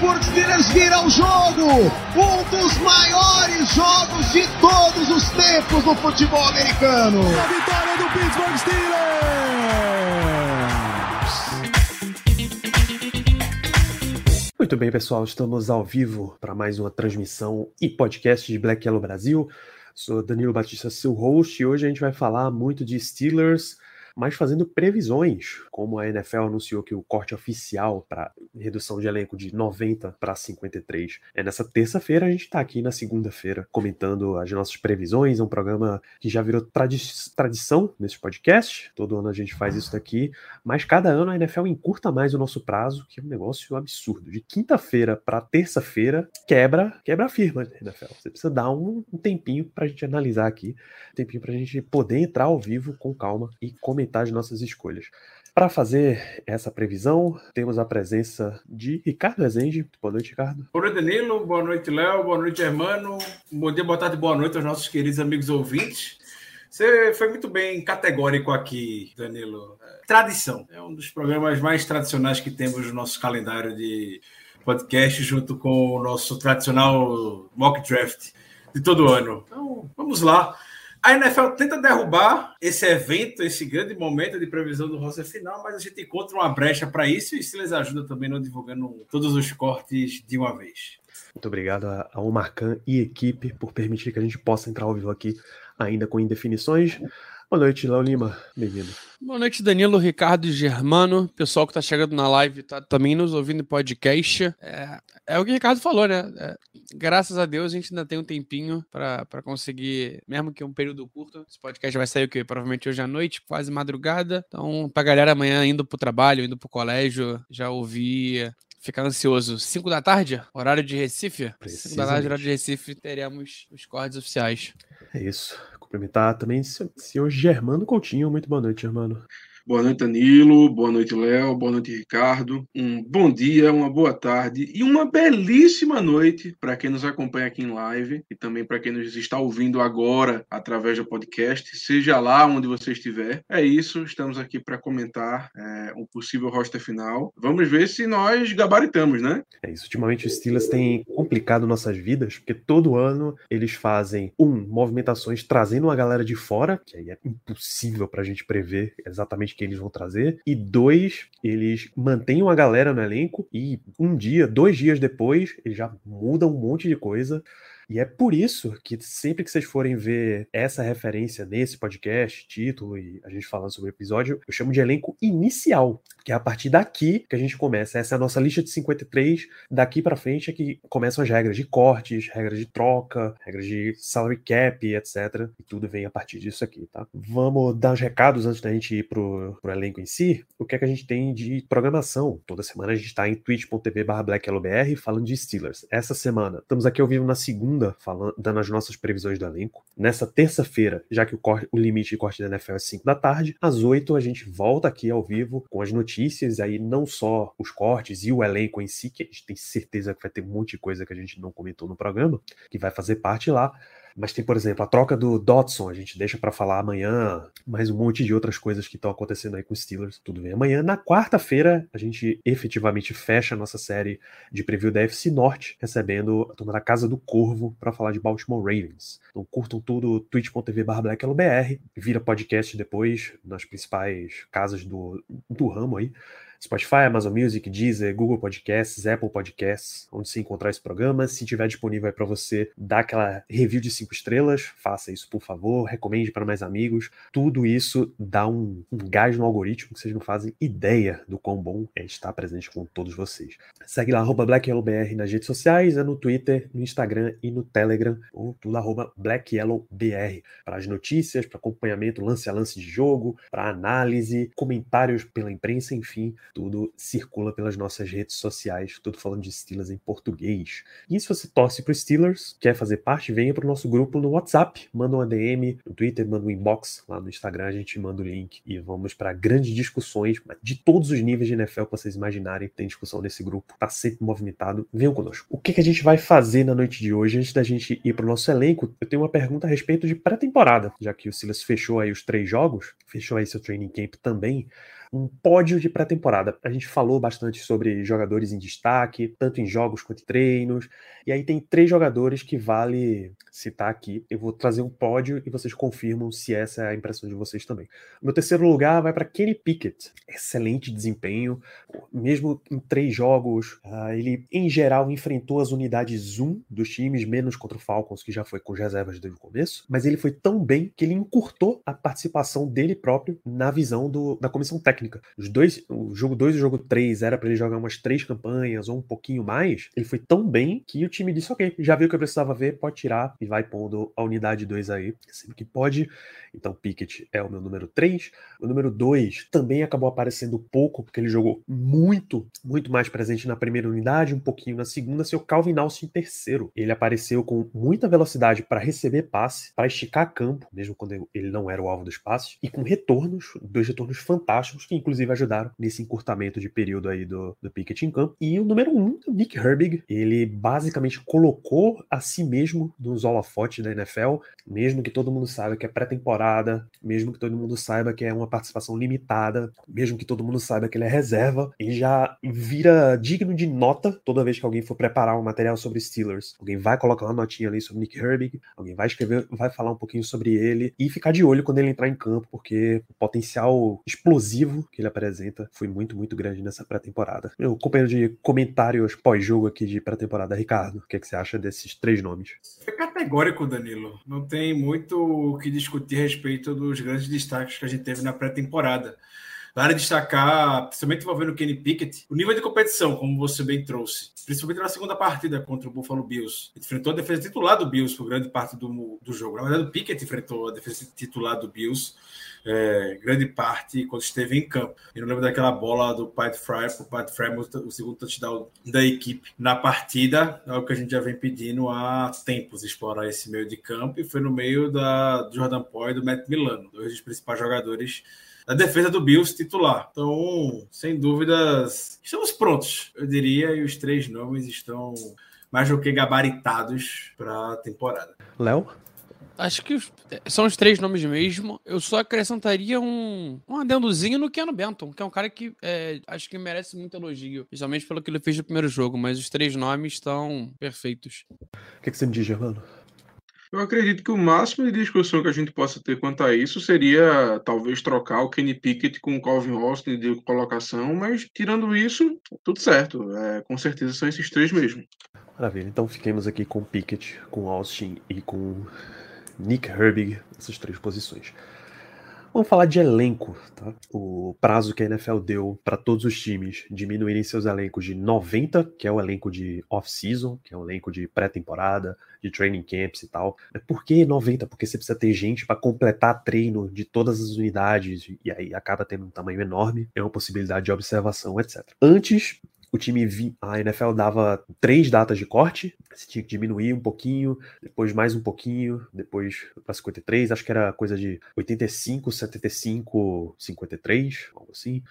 Steelers vira o jogo! Um dos maiores jogos de todos os tempos no futebol americano! A vitória do Pittsburgh Steelers! Muito bem, pessoal, estamos ao vivo para mais uma transmissão e podcast de Black Yellow Brasil. Sou Danilo Batista, seu host, e hoje a gente vai falar muito de Steelers, mas fazendo previsões, como a NFL anunciou que o corte oficial para redução de elenco de 90 para 53 é nessa terça-feira. A gente está aqui na segunda-feira comentando as nossas previsões. É um programa que já virou tradi tradição nesse podcast. Todo ano a gente faz isso daqui, mas cada ano a NFL encurta mais o nosso prazo, que é um negócio absurdo. De quinta-feira para terça-feira, quebra, quebra a firma, NFL. Você precisa dar um, um tempinho para a gente analisar aqui, um tempinho para a gente poder entrar ao vivo com calma e comentar as nossas escolhas. Para fazer essa previsão, temos a presença de Ricardo Rezende. Boa noite, Ricardo. Boa noite, Danilo. Boa noite, Léo. Boa noite, Germano. Bom dia, boa tarde, boa noite aos nossos queridos amigos ouvintes. Você foi muito bem categórico aqui, Danilo. Tradição. É um dos programas mais tradicionais que temos no nosso calendário de podcast, junto com o nosso tradicional mock draft de todo ano. Então, vamos lá. A NFL tenta derrubar esse evento, esse grande momento de previsão do roster final, mas a gente encontra uma brecha para isso e se eles ajudam também não divulgando todos os cortes de uma vez. Muito obrigado a Omar Khan e equipe por permitir que a gente possa entrar ao vivo aqui ainda com indefinições. Boa noite, Léo Lima. Bem-vindo. Boa noite, Danilo, Ricardo e Germano. Pessoal que está chegando na live tá também nos ouvindo em podcast. É, é o que o Ricardo falou, né? É, graças a Deus a gente ainda tem um tempinho para conseguir, mesmo que um período curto. Esse podcast vai sair o quê? Provavelmente hoje à noite, quase madrugada. Então, pra galera amanhã indo pro trabalho, indo pro colégio, já ouvir ficar ansioso. 5 da tarde, horário de Recife? 5 da tarde, horário de Recife, teremos os cortes oficiais. É isso. Cumprimentar também o senhor Germano Coutinho. Muito boa noite, Germano. Boa noite, Danilo. Boa noite, Léo. Boa noite, Ricardo. Um bom dia, uma boa tarde e uma belíssima noite para quem nos acompanha aqui em live e também para quem nos está ouvindo agora através do podcast, seja lá onde você estiver. É isso, estamos aqui para comentar é, um possível roster final. Vamos ver se nós gabaritamos, né? É isso. Ultimamente os Steelers têm complicado nossas vidas, porque todo ano eles fazem, um, movimentações trazendo uma galera de fora, que aí é impossível para a gente prever exatamente que eles vão trazer. E dois, eles mantêm uma galera no elenco e um dia, dois dias depois, eles já mudam um monte de coisa. E é por isso que sempre que vocês forem ver essa referência nesse podcast, título e a gente falando sobre o episódio, eu chamo de elenco inicial, que é a partir daqui que a gente começa. Essa é a nossa lista de 53. Daqui para frente é que começam as regras de cortes, regras de troca, regras de salary cap, etc. E tudo vem a partir disso aqui, tá? Vamos dar os recados antes da gente ir pro, pro elenco em si. O que é que a gente tem de programação? Toda semana a gente tá em twitch.tv barra falando de Steelers. Essa semana, estamos aqui ao vivo na segunda falando, dando as nossas previsões do elenco. Nessa terça-feira, já que o, o, limite de corte da NFL é 5 da tarde, às 8 a gente volta aqui ao vivo com as notícias, aí não só os cortes e o elenco em si, que a gente tem certeza que vai ter um monte de coisa que a gente não comentou no programa, que vai fazer parte lá. Mas tem, por exemplo, a troca do Dodson, a gente deixa para falar amanhã, mais um monte de outras coisas que estão acontecendo aí com os Steelers. Tudo bem. Amanhã, na quarta-feira, a gente efetivamente fecha a nossa série de preview da FC Norte, recebendo a turma da Casa do Corvo para falar de Baltimore Ravens. Então curtam tudo, twitch.tv blacklbr, vira podcast depois nas principais casas do, do ramo aí. Spotify, Amazon Music, Deezer, Google Podcasts, Apple Podcasts, onde se encontrar esse programa. Se tiver disponível para você dar aquela review de cinco estrelas, faça isso, por favor. Recomende para mais amigos. Tudo isso dá um, um gás no algoritmo que vocês não fazem ideia do quão bom é estar presente com todos vocês. Segue lá, arroba BlackYellowBR nas redes sociais, é no Twitter, no Instagram e no Telegram, ou tudo arroba BlackYellowBR, para as notícias, para acompanhamento lance a lance de jogo, para análise, comentários pela imprensa, enfim tudo circula pelas nossas redes sociais, tudo falando de Steelers em português. E se você torce para Steelers, quer fazer parte, venha para o nosso grupo no WhatsApp, manda uma DM no Twitter, manda um inbox lá no Instagram, a gente manda o link e vamos para grandes discussões de todos os níveis de NFL que vocês imaginarem. Tem discussão nesse grupo, tá sempre movimentado. Venham conosco. O que, que a gente vai fazer na noite de hoje? Antes da gente ir para o nosso elenco, eu tenho uma pergunta a respeito de pré-temporada, já que o Silas fechou aí os três jogos, fechou aí seu training camp também um pódio de pré-temporada. A gente falou bastante sobre jogadores em destaque, tanto em jogos quanto em treinos. E aí tem três jogadores que vale citar aqui. Eu vou trazer um pódio e vocês confirmam se essa é a impressão de vocês também. Meu terceiro lugar vai para Kenny Pickett. Excelente desempenho, mesmo em três jogos. Uh, ele, em geral, enfrentou as unidades 1 dos times, menos contra o Falcons, que já foi com reservas desde o começo. Mas ele foi tão bem que ele encurtou a participação dele próprio na visão do, da comissão técnica técnica. Os dois, o jogo 2 e o jogo 3 era para ele jogar umas três campanhas ou um pouquinho mais. Ele foi tão bem que o time disse: ok, já viu o que eu precisava ver, pode tirar e vai pondo a unidade 2 aí, sempre que pode. Então, Pickett é o meu número 3. O número 2 também acabou aparecendo pouco, porque ele jogou muito, muito mais presente na primeira unidade, um pouquinho na segunda, seu Calvin Austin em terceiro. Ele apareceu com muita velocidade para receber passe, para esticar campo, mesmo quando ele não era o alvo dos passes, e com retornos, dois retornos fantásticos, que inclusive ajudaram nesse encurtamento de período aí do, do Pickett em campo. E o número um, o Nick Herbig, ele basicamente colocou a si mesmo nos holofotes da NFL, mesmo que todo mundo saiba que é pré-temporada, mesmo que todo mundo saiba que é uma participação limitada, mesmo que todo mundo saiba que ele é reserva, ele já vira digno de nota toda vez que alguém for preparar um material sobre Steelers. Alguém vai colocar uma notinha ali sobre Nick Herbig, alguém vai escrever, vai falar um pouquinho sobre ele e ficar de olho quando ele entrar em campo, porque o potencial explosivo que ele apresenta foi muito, muito grande nessa pré-temporada. Meu companheiro de comentários pós-jogo aqui de pré-temporada, Ricardo, o que, é que você acha desses três nomes? É categórico, Danilo. Não tem muito o que discutir a respeito dos grandes destaques que a gente teve na pré-temporada. Vale destacar, principalmente envolvendo o Kenny Pickett, o nível de competição, como você bem trouxe. Principalmente na segunda partida contra o Buffalo Bills. Ele enfrentou a defesa titular do Bills por grande parte do, do jogo. Na verdade, o Pickett enfrentou a defesa titular do Bills é, grande parte quando esteve em campo. Eu não lembro daquela bola do Pat Fry, o Pat Fry, o segundo touchdown da equipe na partida, é o que a gente já vem pedindo há tempos, explorar esse meio de campo, e foi no meio da Jordan Poy e do Matt Milano, dois dos principais jogadores da defesa do Bills titular. Então, sem dúvidas, estamos prontos, eu diria, e os três nomes estão mais do que gabaritados para a temporada. Léo? Acho que são os três nomes mesmo. Eu só acrescentaria um, um adendozinho no Keanu Benton, que é um cara que é, acho que merece muito elogio, principalmente pelo que ele fez no primeiro jogo, mas os três nomes estão perfeitos. O que, que você me diz, Germano? Eu acredito que o máximo de discussão que a gente possa ter quanto a isso seria talvez trocar o Kenny Pickett com o Calvin Austin de colocação, mas tirando isso, tudo certo. É, com certeza são esses três mesmo. Maravilha, então fiquemos aqui com Pickett, com Austin e com Nick Herbig, essas três posições. Vamos falar de elenco, tá? O prazo que a NFL deu para todos os times diminuírem seus elencos de 90, que é o elenco de off-season, que é o elenco de pré-temporada, de training camps e tal. Por que 90? Porque você precisa ter gente para completar treino de todas as unidades e aí acaba tendo um tamanho enorme, é uma possibilidade de observação, etc. Antes, o time vi, a NFL dava três datas de corte, você tinha que diminuir um pouquinho, depois mais um pouquinho, depois para 53, acho que era coisa de 85, 75, 53, algo assim.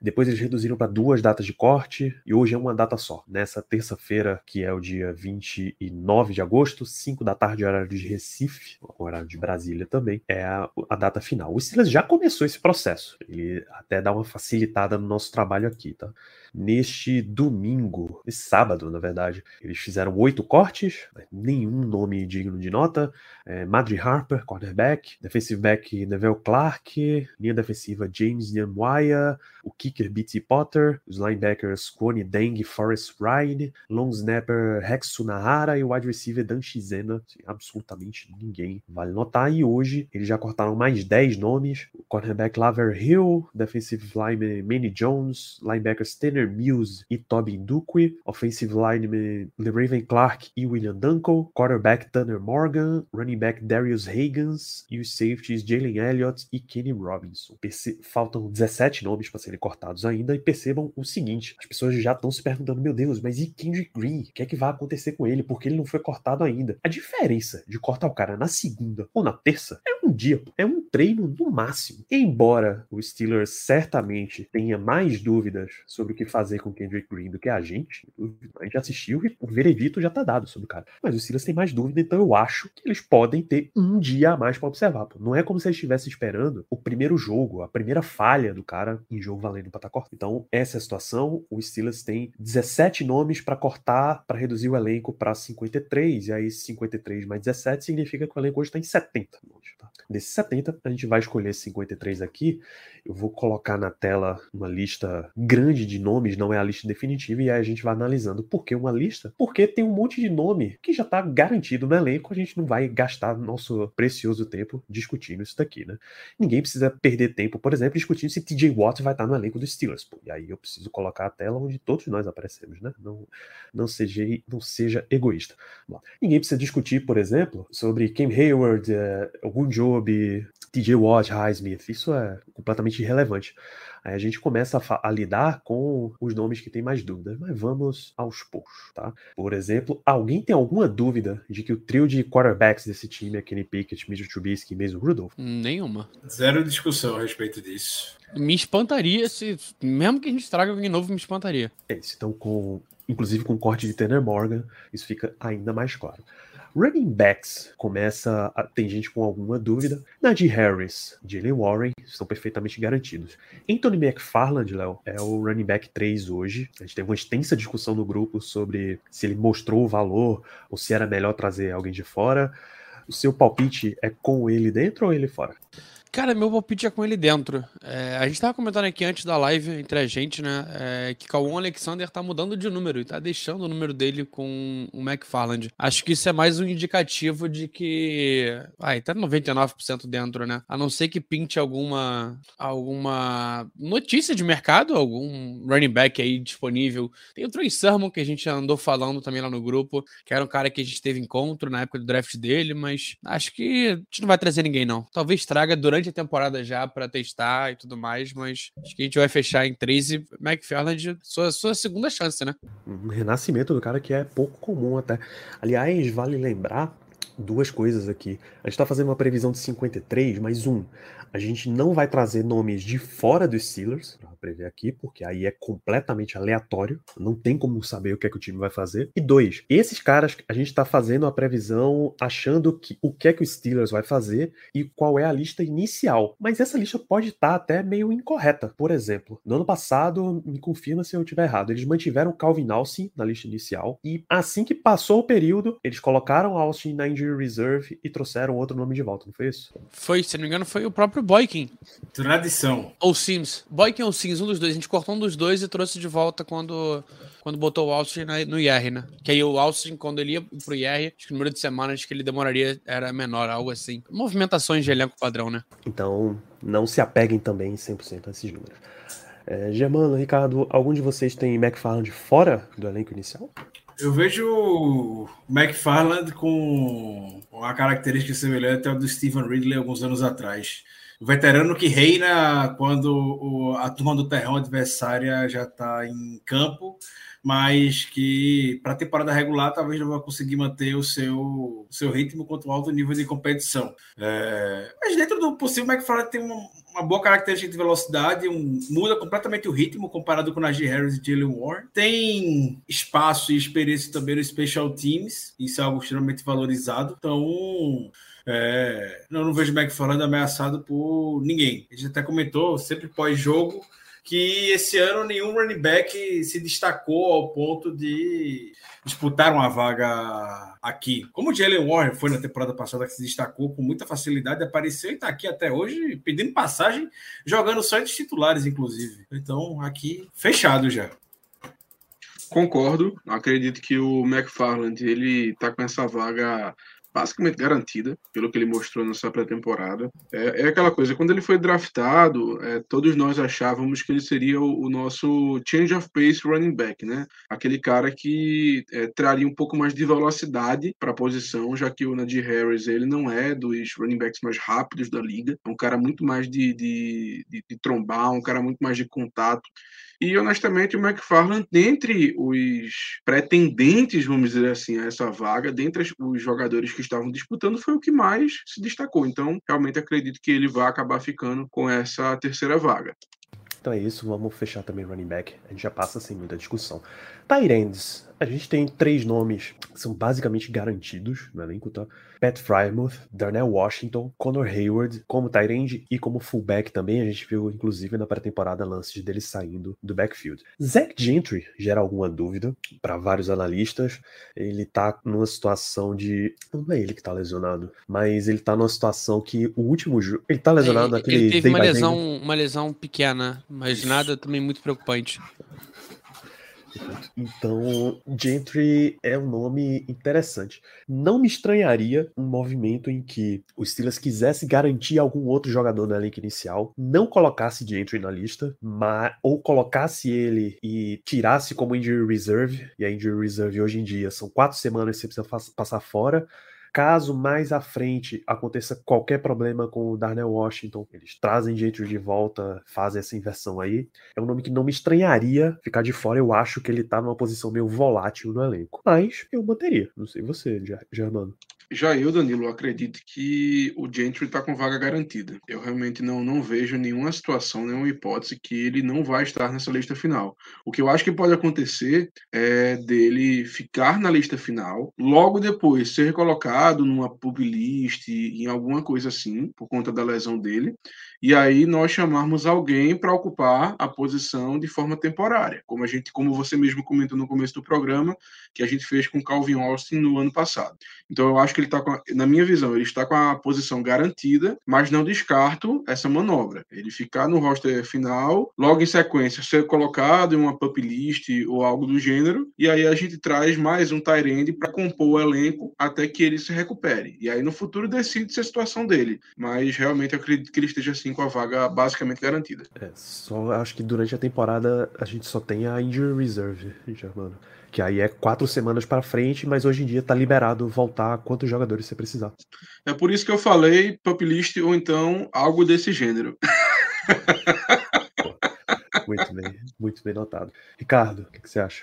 Depois eles reduziram para duas datas de corte e hoje é uma data só. Nessa terça-feira, que é o dia 29 de agosto, 5 da tarde, horário de Recife, horário de Brasília também, é a, a data final. O Silas já começou esse processo. Ele até dá uma facilitada no nosso trabalho aqui, tá? Neste domingo, esse sábado, na verdade, eles fizeram oito cortes, nenhum nome digno de nota. É, Madry Harper, cornerback, defensive back Neville Clark, linha defensiva James Nyamwaya, o kicker B.T. Potter, os linebackers Kwoni Deng, Forrest Ryan, long snapper Sunahara e o wide receiver Dan Shizena. Assim, absolutamente ninguém vale notar. E hoje eles já cortaram mais 10 nomes: o cornerback Laver Hill, defensive lineman Manny Jones, linebacker Stanley Tanner Mills e Tobin Duque, offensive lineman LeRaven Clark e William Dunkel, quarterback Tanner Morgan, running back Darius Hagans e os safeties Jalen Elliott e Kenny Robinson. Perce faltam 17 nomes para serem cortados ainda e percebam o seguinte, as pessoas já estão se perguntando, meu Deus, mas e Kendrick Green? O que é que vai acontecer com ele? Porque ele não foi cortado ainda. A diferença de cortar o cara na segunda ou na terça é um dia, é um treino no máximo. Embora o Steelers certamente tenha mais dúvidas sobre o que fazer com Kendrick Green do que a gente, a gente assistiu e o veredito já tá dado sobre o cara. Mas o Steelers tem mais dúvida, então eu acho que eles podem ter um dia a mais para observar. Pô. Não é como se eles estivessem esperando o primeiro jogo, a primeira falha do cara em jogo valendo para estar cortado. Então, essa é a situação. O Steelers tem 17 nomes para cortar, para reduzir o elenco para 53, e aí 53 mais 17 significa que o elenco hoje está em 70 nomes. Tá? Desses 70, a gente vai escolher 53 aqui. Eu vou colocar na tela uma lista grande de nomes, não é a lista definitiva, e aí a gente vai analisando por que uma lista. Porque tem um monte de nome que já está garantido no elenco, a gente não vai gastar nosso precioso tempo discutindo isso daqui, né? Ninguém precisa perder tempo, por exemplo, discutindo se TJ Watt vai estar no elenco dos Steelers. Pô. E aí eu preciso colocar a tela onde todos nós aparecemos, né? Não, não, seja, não seja egoísta. Ninguém precisa discutir, por exemplo, sobre Cam Hayward, uh, Job, TJ Watt, Highsmith. Isso é completamente irrelevante. Aí a gente começa a, a, lidar com os nomes que tem mais dúvidas, mas vamos aos poucos, tá? Por exemplo, alguém tem alguma dúvida de que o trio de quarterbacks desse time é Kenny Pickett, Mitchell Trubisky e mesmo Rudolph? Nenhuma. Zero discussão a respeito disso. Me espantaria se, mesmo que a gente traga alguém novo, me espantaria. É isso, então com, inclusive com o corte de Tanner Morgan, isso fica ainda mais claro. Running backs começa a, tem gente com alguma dúvida. Najee Harris, Jalen Warren estão perfeitamente garantidos. Anthony McFarland, Léo, é o running back 3 hoje. A gente teve uma extensa discussão no grupo sobre se ele mostrou o valor ou se era melhor trazer alguém de fora. O seu palpite é com ele dentro ou ele fora? Cara, meu palpite é com ele dentro. É, a gente tava comentando aqui antes da live entre a gente, né? É, que Cauã Alexander tá mudando de número e tá deixando o número dele com o McFarland. Acho que isso é mais um indicativo de que. Ai, tá 99% dentro, né? A não ser que pinte alguma, alguma notícia de mercado, algum running back aí disponível. Tem o Trey Sermon que a gente andou falando também lá no grupo, que era um cara que a gente teve encontro na época do draft dele, mas acho que a gente não vai trazer ninguém, não. Talvez traga durante temporada já para testar e tudo mais, mas acho que a gente vai fechar em 13. McFarland, sua, sua segunda chance, né? Um renascimento do cara que é pouco comum até. Aliás, vale lembrar duas coisas aqui. A gente está fazendo uma previsão de 53, mais um. A gente não vai trazer nomes de fora dos Steelers, para prever aqui, porque aí é completamente aleatório. Não tem como saber o que é que o time vai fazer. E dois, esses caras, a gente está fazendo a previsão achando que o que é que o Steelers vai fazer e qual é a lista inicial. Mas essa lista pode estar tá até meio incorreta. Por exemplo, no ano passado, me confirma se eu estiver errado, eles mantiveram Calvin Austin na lista inicial e assim que passou o período, eles colocaram Austin na injury reserve e trouxeram outro nome de volta, não foi isso? Foi, se não me engano, foi o próprio próprio Boykin. Tradição. Ou Sims. Boykin ou Sims, um dos dois. A gente cortou um dos dois e trouxe de volta quando, quando botou o Austin no IR, né? Que aí o Austin, quando ele ia pro IR, acho que o número de semanas que ele demoraria era menor, algo assim. Movimentações de elenco padrão, né? Então, não se apeguem também 100% a esses números. É, Germano, Ricardo, algum de vocês tem McFarland fora do elenco inicial? Eu vejo o McFarland com uma característica semelhante ao do Stephen Ridley alguns anos atrás o veterano que reina quando o, a turma do terrão adversária já está em campo, mas que para a temporada regular talvez não vai conseguir manter o seu, seu ritmo quanto ao alto nível de competição. É, mas dentro do possível, o McFarland tem uma, uma boa característica de velocidade, um, muda completamente o ritmo comparado com Najee Harris e Jalen Warren. Tem espaço e experiência também no Special Teams, isso é algo extremamente valorizado. Então, é, eu não vejo o McFarland ameaçado por ninguém. A gente até comentou, sempre pós-jogo, que esse ano nenhum running back se destacou ao ponto de disputar uma vaga aqui. Como o Jalen Warren foi na temporada passada, que se destacou com muita facilidade, apareceu e está aqui até hoje pedindo passagem, jogando só entre titulares, inclusive. Então, aqui, fechado já. Concordo. Acredito que o McFarland ele está com essa vaga basicamente garantida, pelo que ele mostrou nessa pré-temporada. É, é, aquela coisa, quando ele foi draftado, é, todos nós achávamos que ele seria o, o, nosso change of pace running back, né? Aquele cara que é, traria um pouco mais de velocidade para a posição, já que o Najee Harris ele não é dos running backs mais rápidos da liga, é um cara muito mais de, de, de, de trombar, um cara muito mais de contato. E honestamente, o McFarland, dentre os pretendentes, vamos dizer assim, a essa vaga, dentre os jogadores que estavam disputando, foi o que mais se destacou. Então, realmente acredito que ele vai acabar ficando com essa terceira vaga. Então é isso, vamos fechar também running back. A gente já passa sem muita discussão. Tyrands. A gente tem três nomes que são basicamente garantidos no elenco, tá? Pat Frymouth, Darnell Washington, Connor Hayward, como Tyrande e como fullback também. A gente viu, inclusive, na pré-temporada lances dele saindo do backfield. Zach Gentry gera alguma dúvida para vários analistas. Ele tá numa situação de. Não é ele que tá lesionado, mas ele tá numa situação que o último jogo. Ele tá lesionado ele, naquele. Ele teve uma lesão, uma lesão pequena, mas nada também muito preocupante. Então, Gentry é um nome interessante. Não me estranharia um movimento em que o Steelers quisesse garantir algum outro jogador na elenco inicial, não colocasse Gentry na lista, mas, ou colocasse ele e tirasse como injury reserve, e a injury reserve hoje em dia são quatro semanas que você precisa passar fora, Caso mais à frente aconteça qualquer problema com o Darnell Washington, eles trazem Gentry de volta, fazem essa inversão aí. É um nome que não me estranharia ficar de fora. Eu acho que ele tá numa posição meio volátil no elenco. Mas eu manteria. Não sei você, Germano. Já eu, Danilo, acredito que o Gentry está com vaga garantida. Eu realmente não, não vejo nenhuma situação, nenhuma hipótese que ele não vai estar nessa lista final. O que eu acho que pode acontecer é dele ficar na lista final, logo depois ser colocado numa pub list, em alguma coisa assim, por conta da lesão dele, e aí nós chamarmos alguém para ocupar a posição de forma temporária, como a gente, como você mesmo comentou no começo do programa, que a gente fez com Calvin Austin no ano passado. Então eu acho que ele está, na minha visão, ele está com a posição garantida, mas não descarto essa manobra. Ele ficar no roster final, logo em sequência ser colocado em uma pup list ou algo do gênero, e aí a gente traz mais um Tyrande para compor o elenco até que ele se recupere. E aí no futuro decide-se a situação dele, mas realmente eu acredito que ele esteja assim com a vaga basicamente garantida. É, só acho que durante a temporada a gente só tem a injury reserve, Germano. Que aí é quatro semanas para frente, mas hoje em dia tá liberado voltar quantos jogadores você precisar. É por isso que eu falei pop list ou então algo desse gênero. Muito bem, muito bem notado. Ricardo, o que, que, você acha?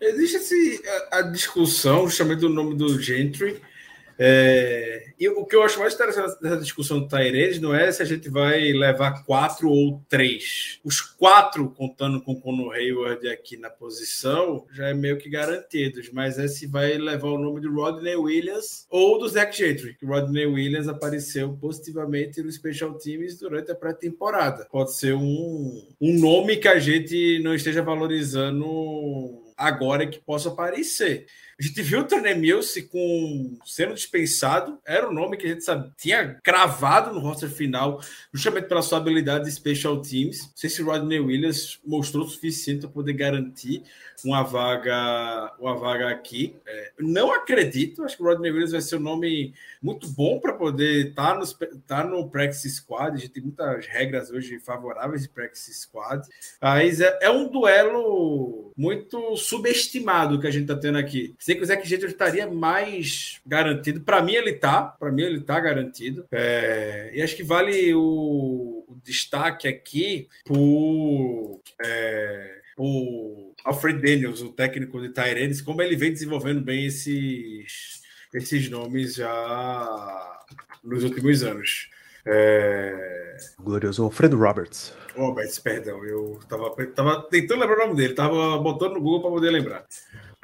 Existe esse, a, a discussão justamente do nome do Gentry é, e o que eu acho mais interessante dessa discussão do Tairenes não é se a gente vai levar quatro ou três. Os quatro, contando com o Conor Hayward aqui na posição, já é meio que garantidos, mas é se vai levar o nome de Rodney Williams ou do Zach Gentry, que Rodney Williams apareceu positivamente no Special Teams durante a pré-temporada. Pode ser um, um nome que a gente não esteja valorizando agora que possa aparecer. A gente viu o Turner Mills com sendo dispensado, era o nome que a gente sabe, tinha cravado no roster final, justamente pela sua habilidade de special teams. Não sei se Rodney Williams mostrou o suficiente para poder garantir uma vaga, uma vaga aqui. É, não acredito, acho que o Rodney Williams vai ser um nome muito bom para poder estar tá tá no practice squad. A gente tem muitas regras hoje favoráveis de practice squad, mas é, é um duelo muito subestimado que a gente está tendo aqui. Sei que o Zac Jeter estaria mais garantido. Para mim, ele tá. Para mim, ele tá garantido. É, e acho que vale o, o destaque aqui por. É, por Alfred Daniels, o técnico de Tyrenes, como ele vem desenvolvendo bem esses, esses nomes já nos últimos anos. É... Glorioso Alfredo Roberts. Roberts, perdão, eu estava tava tentando lembrar o nome dele, estava botando no Google para poder lembrar.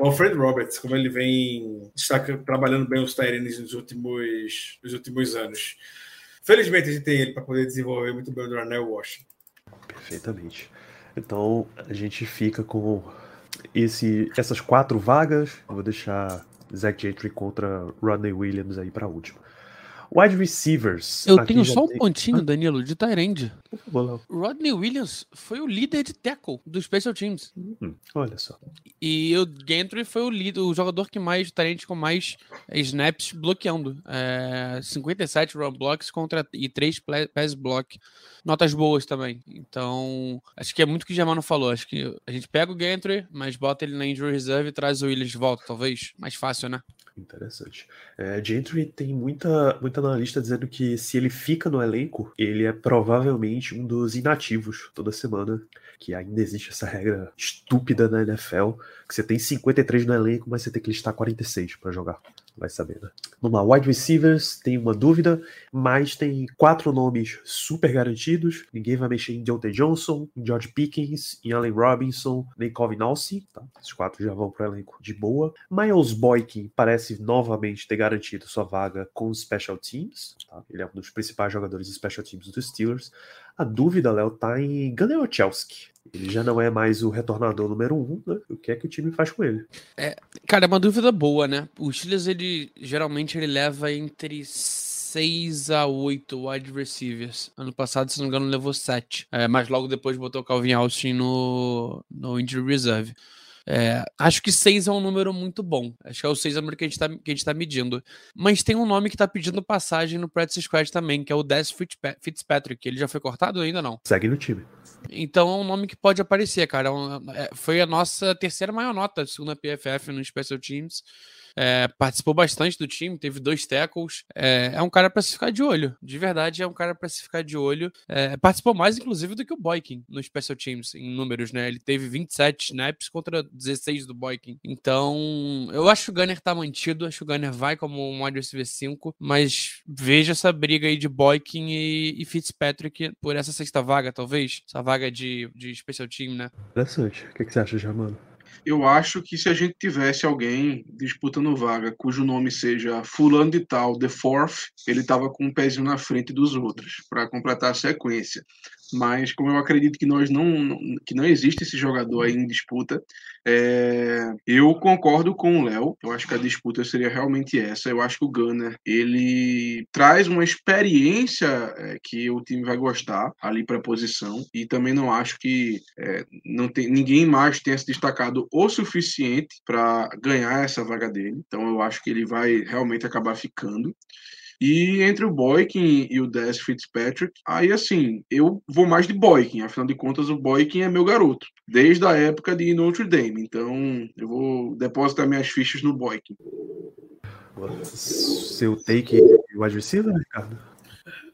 O Alfred Roberts, como ele vem está trabalhando bem os Tyrenes nos últimos, nos últimos anos. Felizmente a gente tem ele para poder desenvolver muito bem o Darnell Washington. Perfeitamente. Então a gente fica com esse, essas quatro vagas. Eu vou deixar Zach Gentry contra Rodney Williams aí para a última. Wide receivers. Eu tenho só um tem- pontinho, Danilo, de Tyrande. Por favor, Léo. Rodney Williams foi o líder de tackle do Special Teams. Hum, olha só. E o Gantry foi o líder, o jogador que mais, Tyrande com mais eh, snaps bloqueando. É, 57 run blocks contra, e 3 pla- pass block. Notas boas também. Então, acho que é muito o que o Germano falou. Acho que a gente pega o Gantry, mas bota ele na injury reserve e traz o Williams de volta, talvez. Mais fácil, né? Interessante. É, Gentry tem muita, muita analista dizendo que se ele fica no elenco, ele é provavelmente um dos inativos toda semana. Que ainda existe essa regra estúpida na NFL, que você tem 53 no elenco, mas você tem que listar 46 para jogar. Vai saber, né? Lá, wide receivers, tem uma dúvida, mas tem quatro nomes super garantidos. Ninguém vai mexer em Deontay Johnson, em George Pickens, em Allen Robinson, nem Calvin Austin, tá? Esses quatro já vão pro elenco de boa. Miles Boykin parece novamente ter garantido sua vaga com os Special Teams, tá? Ele é um dos principais jogadores de Special Teams dos Steelers. A dúvida, Léo, tá em Olszewski. Ele já não é mais o retornador número um, né? O que é que o time faz com ele? Cara, é uma dúvida boa, né? O Steelers, ele geralmente ele leva entre 6 a 8 wide receivers. Ano passado, se não me engano, levou 7. É, mas logo depois botou o Calvin Austin no, no Injury Reserve. É, acho que 6 é um número muito bom. Acho que é o 6 é o número que a gente tá, que a gente tá medindo. Mas tem um nome que tá pedindo passagem no Practice Squad também, que é o Des Fitzpa- Fitzpatrick. Ele já foi cortado ainda não? Segue no time. Então é um nome que pode aparecer, cara. É um- é, foi a nossa terceira maior nota, segundo a PFF no Special Teams. É, participou bastante do time, teve dois tackles. É, é um cara pra se ficar de olho. De verdade, é um cara pra se ficar de olho. É, participou mais, inclusive, do que o Boykin no Special Teams, em números, né? Ele teve 27 snaps contra 16 do Boykin. Então, eu acho que o Gunner tá mantido. Acho que o Gunner vai como um wide receiver 5. Mas veja essa briga aí de Boykin e, e Fitzpatrick por essa sexta vaga, talvez. Essa vaga de, de Special Team, né? Interessante. O que, que você acha, Germano? Eu acho que se a gente tivesse alguém disputando vaga cujo nome seja Fulano de Tal, The Fourth, ele estava com um pezinho na frente dos outros para completar a sequência. Mas como eu acredito que nós não, que não existe esse jogador aí em disputa, é, eu concordo com o Léo. Eu acho que a disputa seria realmente essa. Eu acho que o Gunner ele traz uma experiência é, que o time vai gostar ali para a posição e também não acho que é, não tem ninguém mais tenha se destacado o suficiente para ganhar essa vaga dele. Então eu acho que ele vai realmente acabar ficando. E entre o Boykin e o Des Fitzpatrick, aí assim, eu vou mais de Boykin, afinal de contas o Boykin é meu garoto, desde a época de Notre Dame, então eu vou depositar minhas fichas no Boykin. Seu take de wide receiver, Ricardo?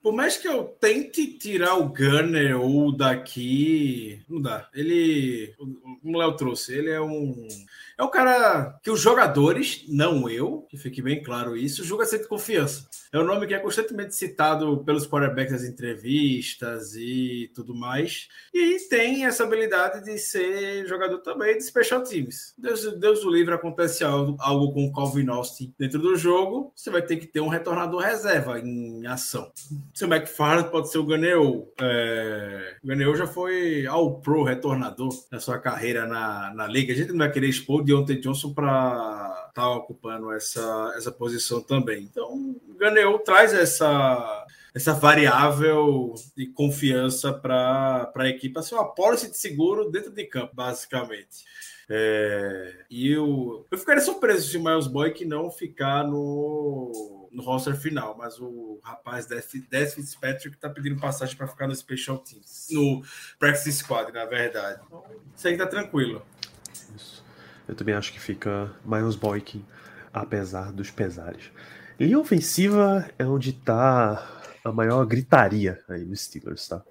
Por mais que eu tente tirar o Gunner ou daqui, não dá. Ele, como o Léo trouxe, ele é um é um cara que os jogadores, não eu, que fique bem claro isso, julga ser de confiança. É um nome que é constantemente citado pelos quarterbacks nas entrevistas e tudo mais. E tem essa habilidade de ser jogador também de special teams. Deus, Deus o livre, acontece algo, algo com o Calvin Austin dentro do jogo, você vai ter que ter um retornador reserva em ação. Seu McFarland pode ser o Ganeu. É... O Ganeu já foi ao pro retornador na sua carreira na, na liga. A gente não vai querer expor o Deontay Johnson para estar tá ocupando essa, essa posição também. Então, o Ganeu traz essa essa variável de confiança para a equipe, assim, uma policy de seguro dentro de campo, basicamente. É, e eu, eu ficaria surpreso se o Miles Boyk não ficar no, no roster final, mas o rapaz Des Fitzpatrick está pedindo passagem para ficar no Special Teams, no Practice Squad, na verdade. Então, isso aí tá tranquilo. Eu também acho que fica Miles Boykin, apesar dos pesares. Linha ofensiva é onde tá a maior gritaria aí nos Steelers, tá?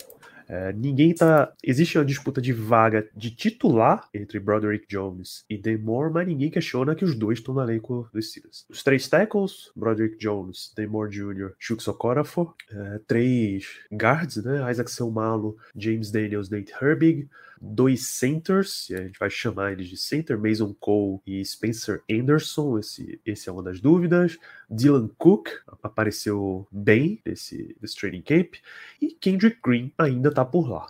É, ninguém tá. Existe uma disputa de vaga de titular entre Broderick Jones e Demore, mas ninguém questiona que os dois estão no elenco dos Steelers. Os três tackles, Broderick Jones, Demore Jr., Chuks Okorafor, é, três guards, né? Isaac Selmalo, James Daniels, Nate Herbig, dois centers, a gente vai chamar eles de center, Mason Cole e Spencer Anderson, esse, esse é uma das dúvidas. Dylan Cook apareceu bem nesse, nesse training camp, e Kendrick Green ainda tá por lá.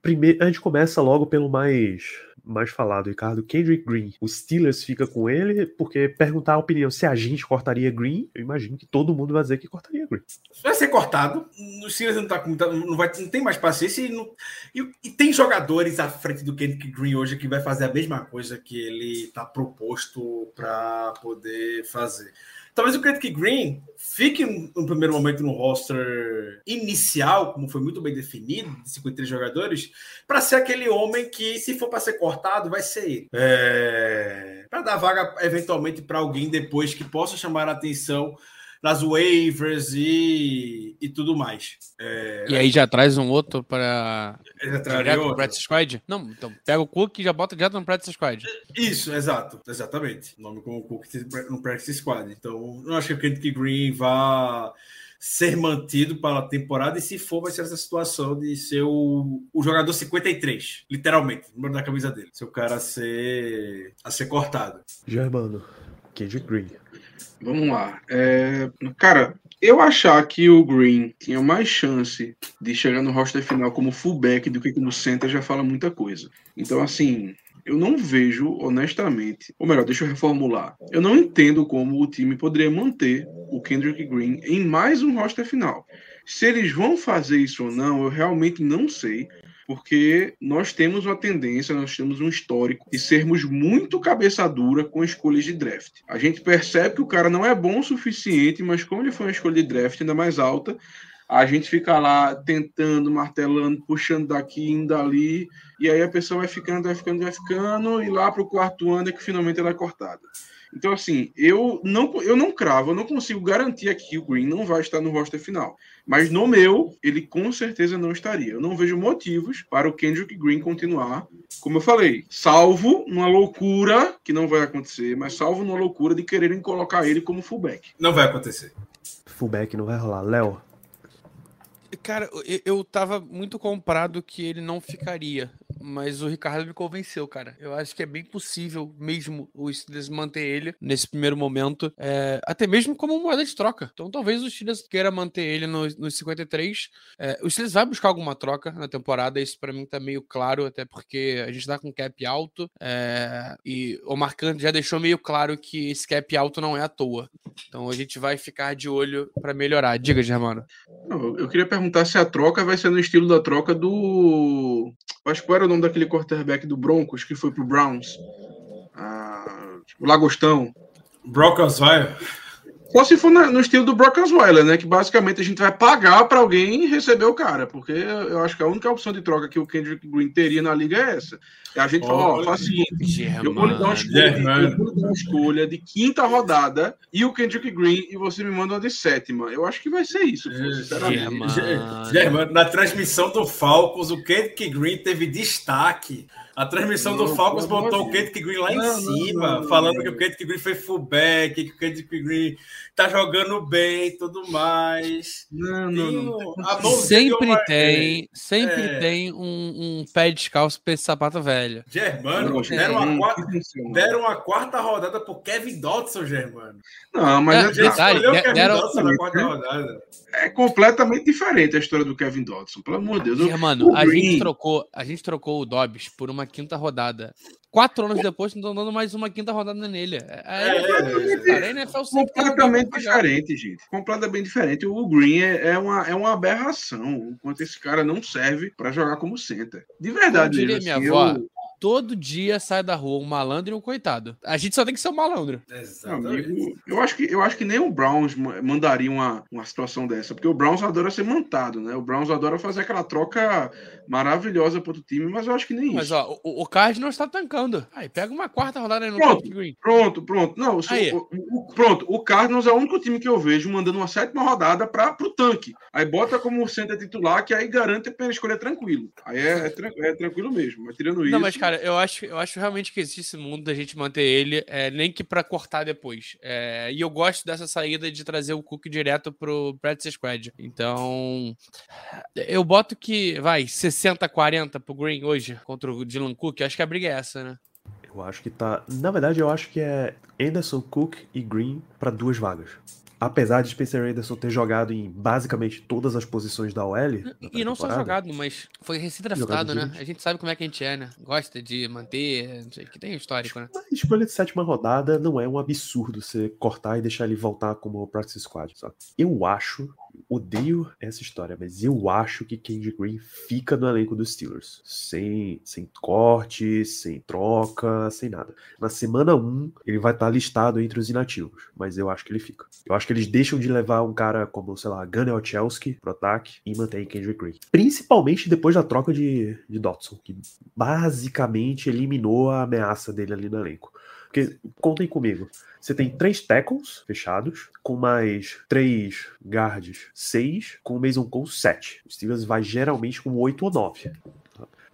Primeiro, a gente começa logo pelo mais mais falado, Ricardo. Kendrick Green. O Steelers fica com ele, porque perguntar a opinião se a gente cortaria Green, eu imagino que todo mundo vai dizer que cortaria Green. Vai ser cortado. O Steelers não, tá, não, vai, não tem mais paciência. E, não- e- e tem jogadores à frente do Kendrick Green hoje que vai fazer a mesma coisa que ele está proposto para poder fazer. Talvez o Kendrick Green fique no no primeiro momento no roster inicial, como foi muito bem definido, de 53 jogadores, para ser aquele homem que, se for para ser cortado, vai ser ele. É... Para dar vaga, eventualmente, para alguém depois que possa chamar a atenção nas waivers e, e tudo mais. É... E aí já traz um outro para outro. Practice Squad? Não, então pega o Cook e já bota direto no Practice Squad. Isso, exato, exatamente. O nome como o Cook no Practice Squad. Então, não acho que o Kendrick Green vá ser mantido para a temporada, e se for, vai ser essa situação de ser o, o jogador 53, literalmente, o número da camisa dele. Ser o cara a ser, a ser cortado. Germano, Kendrick Green. Vamos lá. É, cara, eu achar que o Green tinha mais chance de chegar no roster final como fullback do que como center já fala muita coisa. Então, assim, eu não vejo, honestamente, ou melhor, deixa eu reformular. Eu não entendo como o time poderia manter o Kendrick Green em mais um roster final. Se eles vão fazer isso ou não, eu realmente não sei porque nós temos uma tendência, nós temos um histórico de sermos muito cabeça dura com escolhas de draft. A gente percebe que o cara não é bom o suficiente, mas como ele foi uma escolha de draft ainda mais alta, a gente fica lá tentando, martelando, puxando daqui, indo ali, e aí a pessoa vai ficando, vai ficando, vai ficando, e lá para o quarto ano é que finalmente ela é cortada. Então, assim, eu não, eu não cravo, eu não consigo garantir aqui que o Green não vai estar no roster final. Mas no meu, ele com certeza não estaria. Eu não vejo motivos para o Kendrick Green continuar, como eu falei, salvo numa loucura, que não vai acontecer, mas salvo numa loucura de quererem colocar ele como fullback. Não vai acontecer. Fullback não vai rolar. Léo, Cara, eu, eu tava muito comprado que ele não ficaria, mas o Ricardo me convenceu, cara. Eu acho que é bem possível mesmo o Steelers manter ele nesse primeiro momento, é, até mesmo como moeda de troca. Então talvez o Steelers queira manter ele nos no 53. É, o Steelers vai buscar alguma troca na temporada, isso pra mim tá meio claro, até porque a gente tá com cap alto é, e o Marcante já deixou meio claro que esse cap alto não é à toa. Então a gente vai ficar de olho pra melhorar. Diga, Germano. Eu queria perguntar se a troca vai ser no estilo da troca do. Acho que era o nome daquele quarterback do Broncos que foi pro Browns? Ah, o Lagostão. Brock Osweiler. Só se for na- no estilo do Brock Osweiler, né? Que basicamente a gente vai pagar para alguém receber o cara. Porque eu acho que a única opção de troca que o Kendrick Green teria na liga é essa. É a gente falar, ó, faz o seguinte, eu vou lhe dar uma escolha, Germano. eu vou lhe dar uma escolha de quinta rodada e o Kendrick Green e você me manda uma de sétima. Eu acho que vai ser isso, pô, sinceramente. Germano. Ge- Germano, na transmissão do Falcons, o Kendrick Green teve destaque. A transmissão do Não, Falcons botou o Kendrick Green lá em Não, não, cima, não, não, falando não. que o Kendrick Green foi fullback, que o Kendrick Green tá jogando bem e tudo mais. Não, não, não. a Sempre tem, sempre É. tem um, um pé descalço pra esse sapato velho. Germano, deram, uma quarta, deram uma quarta rodada pro Kevin Dodson, Germano. Não, mas É, é- Já Detalhe, escolheu o Kevin deram- Dodson na quarta rodada. É completamente diferente a história do Kevin Dodson, pelo amor de Deus. Eu- Germano, o a Green- gente, trocou, a gente trocou o Dobbs por uma quinta rodada. Quatro anos depois, não estão dando mais uma quinta rodada nele. É, é, É, um completamente diferente, gente. Completamente diferente. O Green é, é uma, é uma aberração. Enquanto esse cara não serve pra jogar como center. De verdade, Como diria mesmo, minha assim, avó, eu- Todo dia sai da rua um malandro e um coitado. A gente só tem que ser um malandro. Exatamente. amigo, eu acho que eu acho que nem o Browns ma- mandaria uma, uma situação dessa, porque o Browns adora ser mantado, né? O Browns adora fazer aquela troca maravilhosa para outro time, mas eu acho que nem Mas isso. ó, o, o Cardinals está tancando. Aí pega uma quarta rodada aí no Pronto. Green. Pronto, pronto. Não, se Aí. o, o- pronto. O Cardinals é o único time que eu vejo mandando uma sétima rodada para o tanque. Aí bota como center titular, que aí garante a escolha tranquilo. Aí é, é é tranquilo mesmo. Mas tirando isso. Não, mas cara, eu acho, eu acho realmente que existe esse mundo da gente manter ele, é, nem que pra cortar depois. É, e eu gosto dessa saída de trazer o Cook direto pro Practice Squad. Então, eu boto que, vai, 60-40 pro Green hoje contra o Dylan Cook. Acho que a briga é essa, né? eu acho que tá. Na verdade, eu acho que é Anderson, Cook e Green pra duas vagas. Apesar de Spencer Anderson ter jogado em basicamente todas as posições da OL. E não só jogado, mas foi recém-draftado, né? A gente sabe como é que a gente é, né? Gosta de manter, não sei, que tem histórico, né? A escolha de sétima rodada não é um absurdo você cortar e deixar ele voltar como practice squad, sabe? Eu acho odeio essa história, mas eu acho que Kenji Green fica no elenco dos Steelers. Sem, sem corte, sem troca, sem nada. Na semana 1, ele vai estar listado entre os inativos, mas eu acho que ele fica. Eu acho que eles deixam de levar um cara como, sei lá, Gunnar Chelsky pro ataque e mantém Kenji Green. Principalmente depois da troca de, de Dotson, que basicamente eliminou a ameaça dele ali no elenco. Porque, contem comigo, você tem três tackles fechados, com mais três guards, seis, com o Mason Cole, sete. O Stevens vai geralmente com oito ou nove.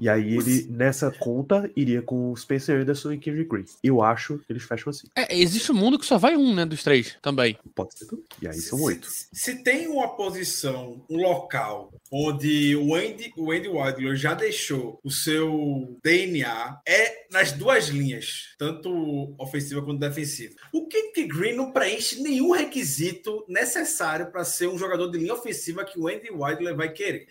E aí ele, nessa conta, iria com Spencer Anderson e Kendrick Green. Eu acho que eles fecham assim. É, existe um mundo que só vai um, né, dos três também. Pode ser tudo. E aí são oito. Se, se, tem uma posição, um local, onde o Andy, o Andy Wilder já deixou o seu DNA, é nas duas linhas, tanto ofensiva quanto defensiva. O Kendrick Green não preenche nenhum requisito necessário para ser um jogador de linha ofensiva que o Andy Wilder vai querer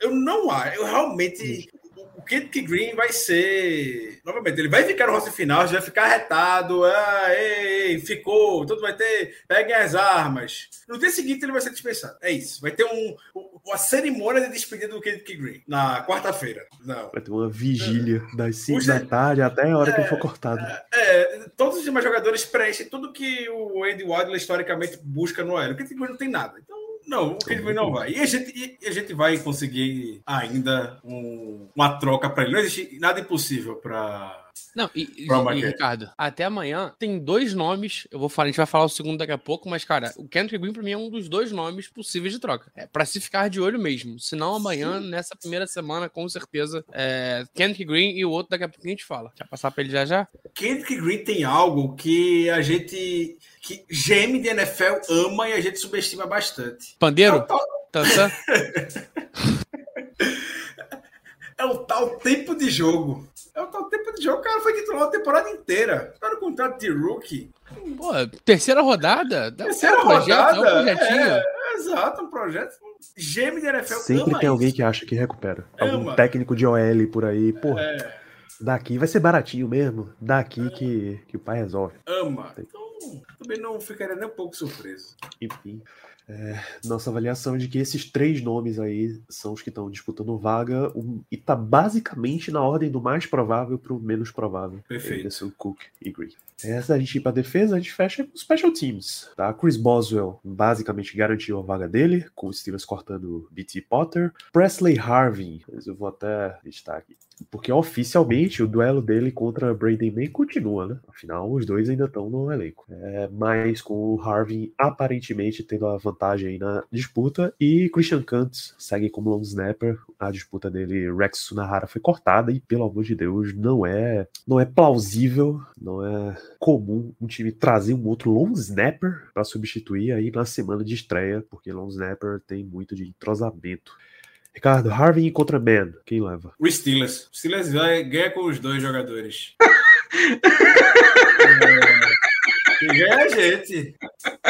eu não acho. Eu realmente o Kent Green vai ser. Novamente, ele vai ficar no roster final, já vai ficar retado. Ah, ei, ficou, tudo vai ter. Peguem as armas. No dia seguinte, ele vai ser dispensado. É isso. Vai ter um, uma cerimônia de despedida do Kent Green na quarta-feira. Não. Vai ter uma vigília é. das 5 da tarde até a hora é, que ele for cortado. É, é, todos os demais jogadores preenchem tudo que o Andy Wadley historicamente busca no aéreo. O Green não tem nada. Então, não, o Kent Green não vai. E a gente, e a gente vai conseguir ainda um, uma troca para ele. Não existe nada impossível para não, e, e, Ricardo, até amanhã tem dois nomes. Eu vou falar, a gente vai falar o segundo daqui a pouco, mas, cara, o Kendrick Green pra mim é um dos dois nomes possíveis de troca. É pra se ficar de olho mesmo. Senão amanhã, Sim. nessa primeira semana, com certeza, é Kendrick Green e o outro daqui a pouco a gente fala. Quer passar pra ele já já? Kendrick Green tem algo que a gente. Que geme de NFL ama e a gente subestima bastante. Pandeiro? É Tantã? é o tal tempo de jogo. É o tal tempo de jogo. O cara foi titular a temporada inteira. Tá no contrato de rookie. Pô, terceira rodada? Terceira é um rodada? Projeto, é um projetinho. É, é, exato, um projeto. Gêmeo de NFL. Sempre tem isso. alguém que acha que recupera. Algum técnico de OL por aí. Pô, é. daqui vai ser baratinho mesmo. Daqui que, que o pai resolve. Ama. Então, também não ficaria nem um pouco surpreso. Enfim é, nossa avaliação de que esses três nomes aí são os que estão disputando vaga um, e tá basicamente na ordem do mais provável para o menos provável. Perfeito. Anderson, Cook e Green. Essa a gente ir para defesa, a gente fecha com special teams. Tá? Chris Boswell basicamente garantiu a vaga dele, com o Steelers cortando BT Potter. Presley Harvin, eu vou até listar aqui. Porque oficialmente o duelo dele contra Braden May continua, né? Afinal, os dois ainda estão no elenco. É, mas com o Harvin aparentemente tendo a vantagem aí na disputa. E Christian Kantz segue como long snapper. A disputa dele, Rex Sunahara, foi cortada. E pelo amor de Deus, não é, não é plausível, não é comum um time trazer um outro long snapper para substituir aí na semana de estreia, porque long snapper tem muito de entrosamento. Ricardo, Harvey contra Man, quem leva? O Steelers. O Steelers vai ganhar com os dois jogadores. é, quem ganha é a gente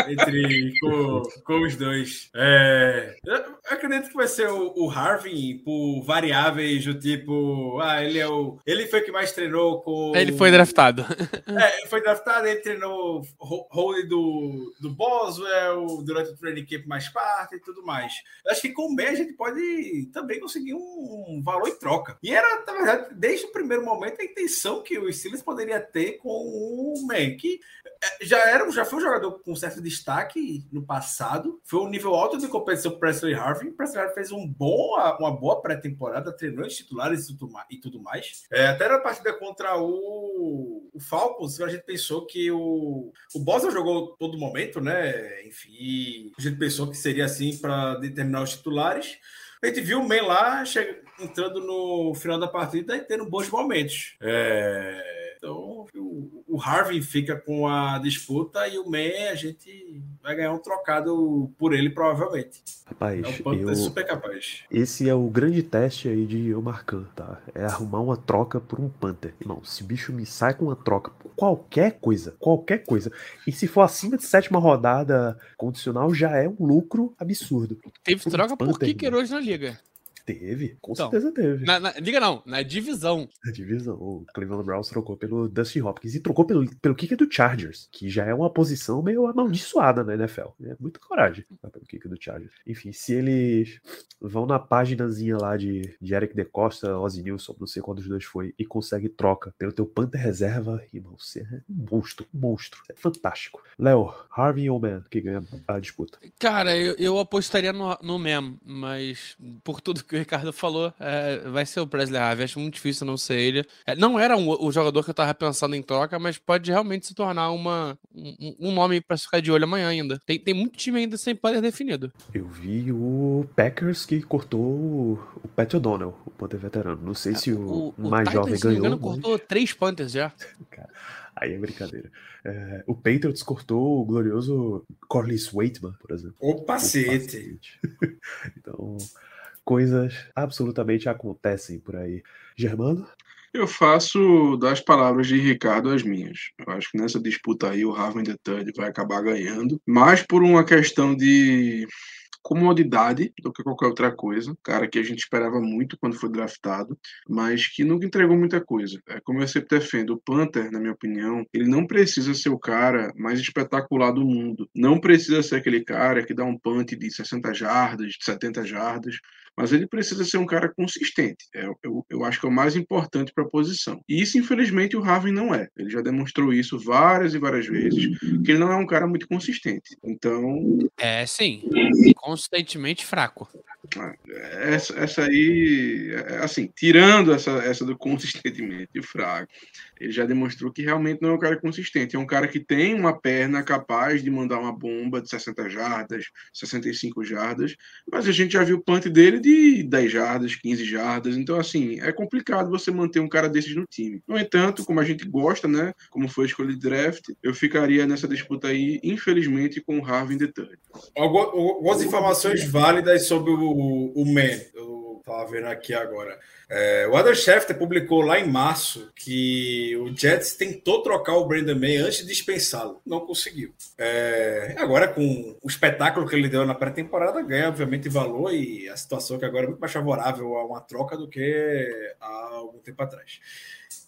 entre com, com os dois. É, eu acredito que vai ser o, o Harvey por variáveis do tipo, ah, ele é o, ele foi o que mais treinou com. Ele foi draftado. É, ele foi draftado, ele treinou hold do, do Boswell durante o training camp mais parte e tudo mais. Eu acho que com o Ben a gente pode também conseguir um valor em troca. E era, na verdade, desde o primeiro momento a intenção que o Steelers poderia ter com o Man, que é, já era, já foi um jogador com certo destaque no passado. Foi um nível alto de competição para Presley Harvey. Presley Harvey fez um bom, uma boa pré-temporada, treinou os titulares e tudo mais. É, até na partida contra o, o Falcons, a gente pensou que o, o Bosa jogou todo momento, né? Enfim, a gente pensou que seria assim para determinar os titulares. A gente viu o Man lá chega, entrando no final da partida e tendo bons momentos. É Então o, o Harvey fica com a disputa e o Man a gente vai ganhar um trocado por ele, provavelmente. Rapaz, É um Panther eu... super capaz. esse é o grande teste aí de eu marcando, tá? É arrumar uma troca por um Panther. Irmão, se o bicho me sai com uma troca por qualquer coisa, qualquer coisa, e se for acima de sétima rodada condicional, já é um lucro absurdo. Teve Por um troca por Panther, kicker irmão. hoje na liga. Teve, com Então, certeza teve. Na, na- liga não, na divisão. Na divisão, o Cleveland Browns trocou pelo Dusty Hopkins e trocou pelo, pelo kicker do Chargers, que já é uma posição meio amaldiçoada na NFL. É muita coragem trocar pelo kicker do Chargers. Enfim, se eles vão na páginazinha lá de, de Eric DeCosta, Ozzy Nilson, não sei qual dos dois foi, e consegue troca pelo teu Panther reserva, irmão, você é um monstro, um monstro. É fantástico. Léo, Harvey ou Man que ganha a disputa? Cara, eu, eu apostaria no, no Mem, mas por tudo que o Ricardo falou, é, vai ser o Presley Harvey. Acho muito difícil não ser ele. É, não era um- o jogador que eu tava pensando em troca, mas pode realmente se tornar uma, um, um nome pra se ficar de olho amanhã ainda. Tem, tem muito time ainda sem poder definido. Eu vi o Packers que cortou o, o Pat O'Donnell, o Panther veterano. Não sei se o, mais Titans, jovem me ganhou. engano, mas- cortou três Panthers já. Aí é brincadeira. É, o Patriots cortou o glorioso Corliss Waitman, por exemplo. O O pacete. Pacete. então, coisas absolutamente acontecem por aí. Germano? Eu faço das palavras de Ricardo as minhas. Eu acho que nessa disputa aí o Raven the vai acabar ganhando, mais por uma questão de comodidade do que qualquer outra coisa. Cara que a gente esperava muito quando foi draftado, mas que nunca entregou muita coisa. É como eu sempre defendo, o Panther, na minha opinião, ele não precisa ser o cara mais espetacular do mundo. Não precisa ser aquele cara que dá um punt de 60 jardas, de 70 jardas, mas ele precisa ser um cara consistente. É, eu, eu acho que é o mais importante para a posição. E isso, infelizmente, o Raven não é. Ele já demonstrou isso várias e várias vezes, que ele não é um cara muito consistente. Então, É, sim. Consistentemente fraco. essa, essa aí, é, assim, tirando essa, essa do consistentemente fraco, ele já demonstrou que realmente não é um cara consistente. É um cara que tem uma perna capaz de mandar uma bomba de 60 jardas, 65 jardas, mas a gente já viu o punt dele de 10 jardas, 15 jardas. Então, assim, é complicado você manter um cara desses no time. No entanto, como a gente gosta, né, como foi a escolha de draft, eu ficaria nessa disputa aí, infelizmente, com o Harvin the Algumas informações válidas sobre o, o Man. Eu tava vendo aqui agora. É, o Adam Schefter publicou lá em março que o Jets tentou trocar o Brandon May antes de dispensá-lo. Não conseguiu. É, agora, com o espetáculo que ele deu na pré-temporada, ganha, obviamente, valor e a situação que agora é muito mais favorável a uma troca do que há algum tempo atrás.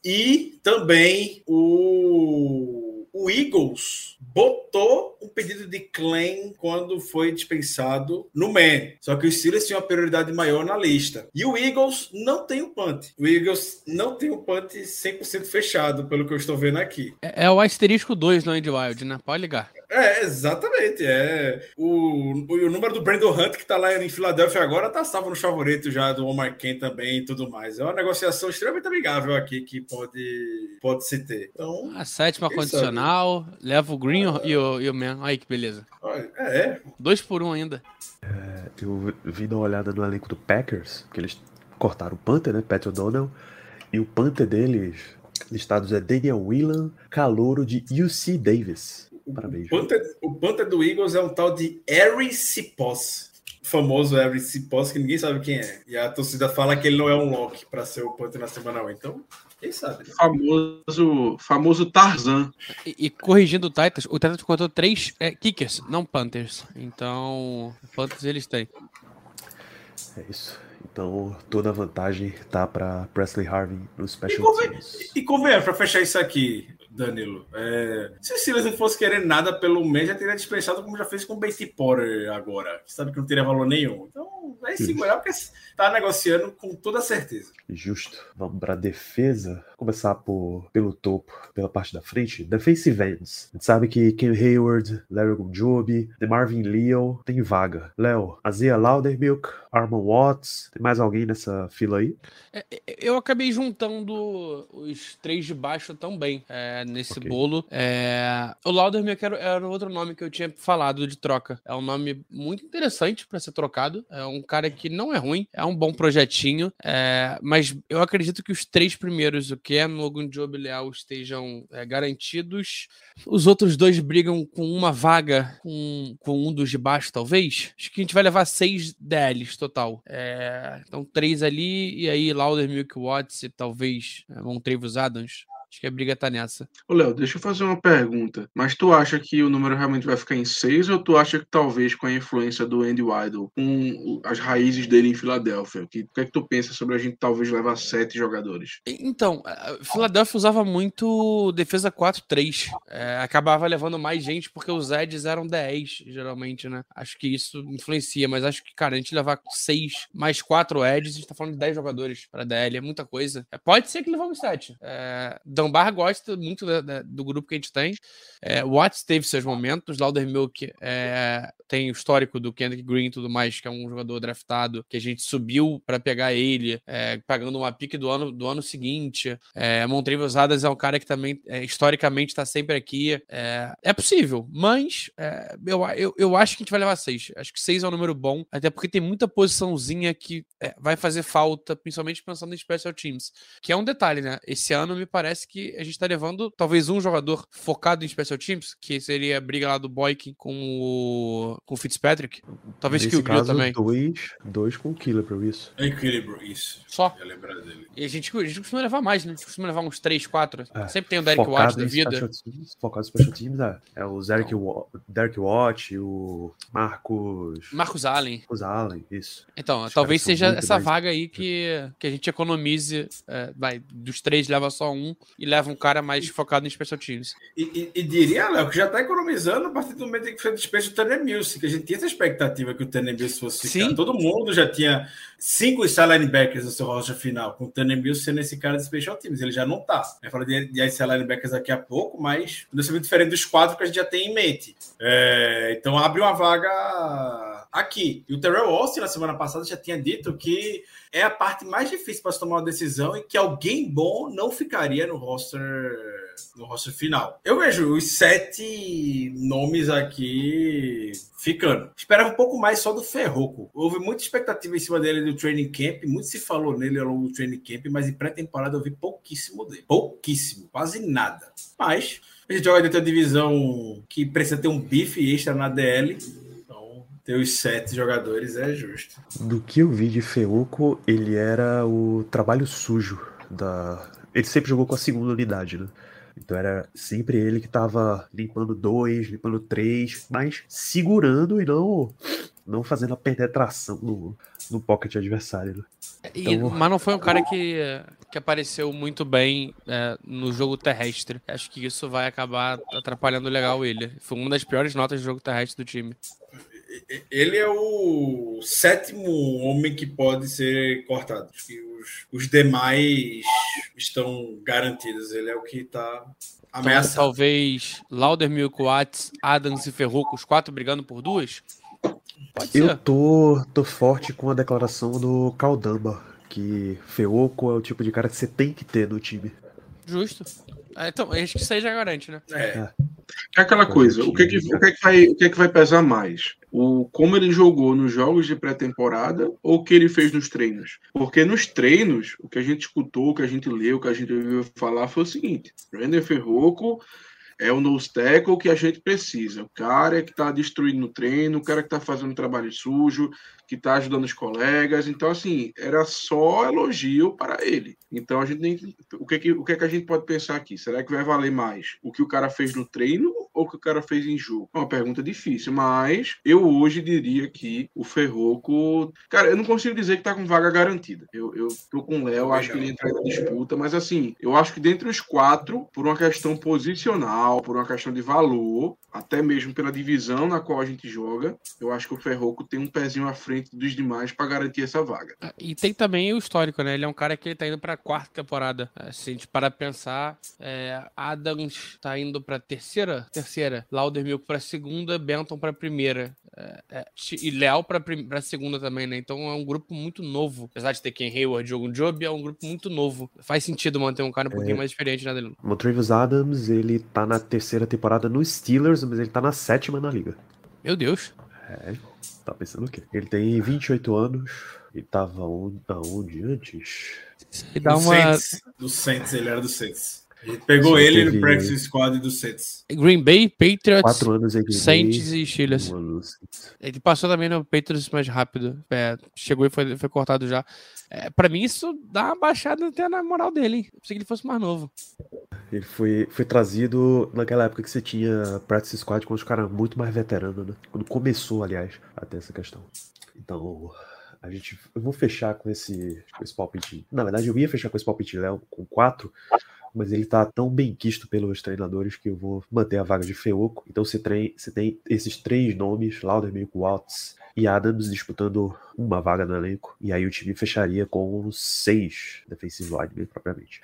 E também o, o Eagles botou um pedido de claim quando foi dispensado no Man. Só que os Steelers tinham uma prioridade maior na lista. E o Eagles não tem o punt. O Eagles não tem o punt 100% fechado, pelo que eu estou vendo aqui. É, é o asterisco 2 no Andy Wild, né? Pode ligar. É, exatamente. É. O, o, o número do Brandon Hunt, que tá lá em Filadélfia agora, tá salvo no favorito já do Omar Kent também e tudo mais. É uma negociação extremamente amigável aqui que pode, pode se ter. Então, A sétima Quem condicional, leva o Green e o, e o Man. Aí que beleza. olha, é. Dois por um ainda. Eu vi dar uma olhada no elenco do Packers, que eles cortaram o Panther, né? Pat O'Donnell. E o Panther deles, listados é Daniel Whelan, calouro de UC Davis. Parabéns. O Panther, o Panther do Eagles é um tal de Harry Cipos. O famoso Harry Cipos, que ninguém sabe quem é. E a torcida fala que ele não é um lock para ser o Panther na semana 1. Então, quem sabe? né? Famoso, famoso Tarzan. E, e corrigindo o Titans, o Titans contou três é, kickers, não Panthers. Então, Panthers eles têm. É isso. Então toda a vantagem tá pra Presley Harvin no E, Special conven... Teams. e convenhamos, para fechar isso aqui, Danilo. É... Se o Silas não fosse querer nada pelo mês, já teria dispensado como já fez com o Betty Potter agora. que Sabe que não teria valor nenhum. Então, vai segurar porque tá negociando com toda certeza. Justo. Vamos pra defesa. Começar por, pelo topo, pela parte da frente. Defensive ends. A gente sabe que Ken Hayward, Larry Gunjobi, Marvin Leo tem vaga. Léo, Azia Laudermilk, Armand Watts. Tem mais alguém nessa fila aí? É, é, Eu acabei juntando os três de baixo também é, nesse Ok. bolo. É, o Laudermilk era, era outro nome que eu tinha falado de troca. É um nome muito interessante para ser trocado. É um cara que não é ruim, é um bom projetinho, é, mas eu acredito que os três primeiros, o Ken, Logan Job e Leal, estejam é, garantidos. Os outros dois brigam com uma vaga, com, com um dos de baixo, talvez. Acho que a gente vai levar seis DLs total. É, então, três ali, e aí Lauder, Milk Watts e talvez é, Montrevos Adams. Acho que a briga tá nessa. Ô, Léo, deixa eu fazer uma pergunta. Mas tu acha que o número realmente vai ficar em seis ou tu acha que talvez com a influência do Andy Weidel, com as raízes dele em Filadélfia, que, o que é que tu pensa sobre a gente talvez levar sete jogadores? Então, Filadélfia usava muito defesa 4-3. É, acabava levando mais gente porque os Eds eram 10, geralmente, né? Acho que isso influencia, mas acho que, cara, a gente levar seis mais quatro Eds, a gente tá falando de 10 jogadores pra DL, é muita coisa. É, pode ser que levamos sete. É, Dunbar gosta muito da, da, do grupo que a gente tem. É, Watts teve seus momentos, Laudermilk é, tem o histórico do Kendrick Green e tudo mais, que é um jogador draftado, que a gente subiu para pegar ele, é, pagando uma pique do ano, do ano seguinte. É, Montreville Adams é um cara que também, é, historicamente, está sempre aqui. É, é possível, mas é, eu, eu, eu acho que a gente vai levar seis. Acho que seis é um número bom, até porque tem muita posiçãozinha que é, vai fazer falta, principalmente pensando em special teams, que é um detalhe, né? Esse ano me parece que a gente está levando talvez um jogador focado em special teams, que seria a briga lá do Boykin com o, com o Fitzpatrick. Talvez Nesse que o Grill caso, também. Dois, dois com o Killebrew, isso. Equilíbrio, isso. Só. E a gente, a gente costuma levar mais, né? A gente costuma levar uns 3, 4. É, Sempre tem o Derek Watt da em vida. special teams, focado em special teams, é, é o Derek, Wa- Derek Watt, o Marcos... Marcos Allen. Marcos Allen, isso. Então, Os talvez seja essa mais- vaga aí que, que a gente economize. é, vai, dos três leva só um e leva um cara mais focado em special teams. E, e- e diria, Léo, que já está economizando a partir do momento em que foi despejo do Tanner Mills, que a gente tinha essa expectativa que o Tanner Mills fosse ficar. Sim. Todo mundo já tinha cinco linebackers no seu roster final, com o Tanner Mills sendo esse cara de special teams. Ele já não tá. Eu falo de, de linebackers daqui a pouco, mas não é muito diferente dos quatro que a gente já tem em mente. É, então abre uma vaga aqui. E o Terrell Austin, na semana passada, já tinha dito que é a parte mais difícil para se tomar uma decisão e que alguém bom não ficaria no roster no roster final. Eu vejo os sete nomes aqui ficando. Esperava um pouco mais só do Ferroco. Houve muita expectativa em cima dele do training camp, muito se falou nele ao longo do training camp, mas em pré-temporada eu vi pouquíssimo dele. Pouquíssimo, quase nada. Mas a gente joga dentro da divisão que precisa ter um bife extra na DL. Ter os sete jogadores é justo. Do que eu vi de Feuco, ele era o trabalho sujo da. Ele sempre jogou com a segunda unidade, né? Então era sempre ele que tava limpando dois, limpando três, mas segurando e não, não fazendo a penetração no, no pocket adversário. Né? E- Então- mas não foi um cara que, que apareceu muito bem é, no jogo terrestre. Acho que isso vai acabar atrapalhando legal ele. Foi uma das piores notas do jogo terrestre do time. Ele é o sétimo homem que pode ser cortado. Que os, os demais estão garantidos. Ele é o que está Então, ameaçado. talvez Laudermilk, Watts, Adams e Ferruco, os quatro brigando por duas? Pode Eu ser. tô, tô forte com a declaração do Caldamba, que Feuco é o tipo de cara que você tem que ter no time. Justo. É, então, acho que isso aí já garante, né? É. É aquela coisa, o que, que, o, que é que vai, o que é que vai pesar mais? O como ele jogou nos jogos de pré-temporada ou o que ele fez nos treinos? Porque nos treinos, o que a gente escutou, o que a gente leu, o que a gente ouviu falar foi o seguinte: Brandon Ferroco é o nose tackle que a gente precisa. O cara que está destruindo no treino, o cara que está fazendo trabalho sujo, que está ajudando os colegas. Então, assim, era só elogio para ele. Então, a gente nem... o, que, que, o que, é que a gente pode pensar aqui? Será que vai valer mais o que o cara fez no treino ou o que o cara fez em jogo? É uma pergunta difícil, mas eu hoje diria que o Ferroco. Cara, eu não consigo dizer que tá com vaga garantida. Eu, eu tô com o Léo, acho que ele entra na disputa, mas assim, eu acho que dentre os quatro, por uma questão posicional, por uma questão de valor, até mesmo pela divisão na qual a gente joga, eu acho que o Ferroco tem um pezinho à frente dos demais para garantir essa vaga. E tem também o histórico, né? Ele é um cara que tá indo pra quarta temporada. É, Se a gente parar pra pensar, é, Adams tá indo pra terceira, terceira, Laudermilk pra segunda, Benton pra primeira. É, é, e Leal pra, prim- pra segunda também, né? Então é um grupo muito novo. Apesar de ter Ken Hayward e Jogo Job, é um grupo muito novo. Faz sentido manter um cara um pouquinho mais experiente na dele. Montravius Adams, ele tá na terceira temporada no Steelers, mas ele tá na sétima na liga. Meu Deus. É, tá pensando o quê? Ele tem 28 anos. Ele tava onde, aonde antes? E dá do uma. Saints, do Saints, ele era do Saints. Gente pegou Só ele teve- no practice squad do Saints. Green Bay, Patriots, Quatro anos em Green Saints Bay, e Steelers. um. Ele passou também no Patriots mais rápido. É, chegou e foi, foi cortado já. É, pra mim, isso dá uma baixada até na moral dele. hein? Eu pensei que ele fosse mais novo. Ele foi, foi trazido naquela época que você tinha Practice Squad com os caras muito mais veteranos, né? Quando começou, aliás, até essa questão. Então, a gente. Eu vou fechar com esse, com esse palpite. Na verdade, eu ia fechar com esse palpite Léo com quatro, mas ele tá tão bem quisto pelos treinadores que eu vou manter a vaga de Feoco. Então você tem, você tem esses três nomes, Laudermill, Watts e Adams disputando uma vaga no elenco. E aí o time fecharia com seis defensive linemen propriamente.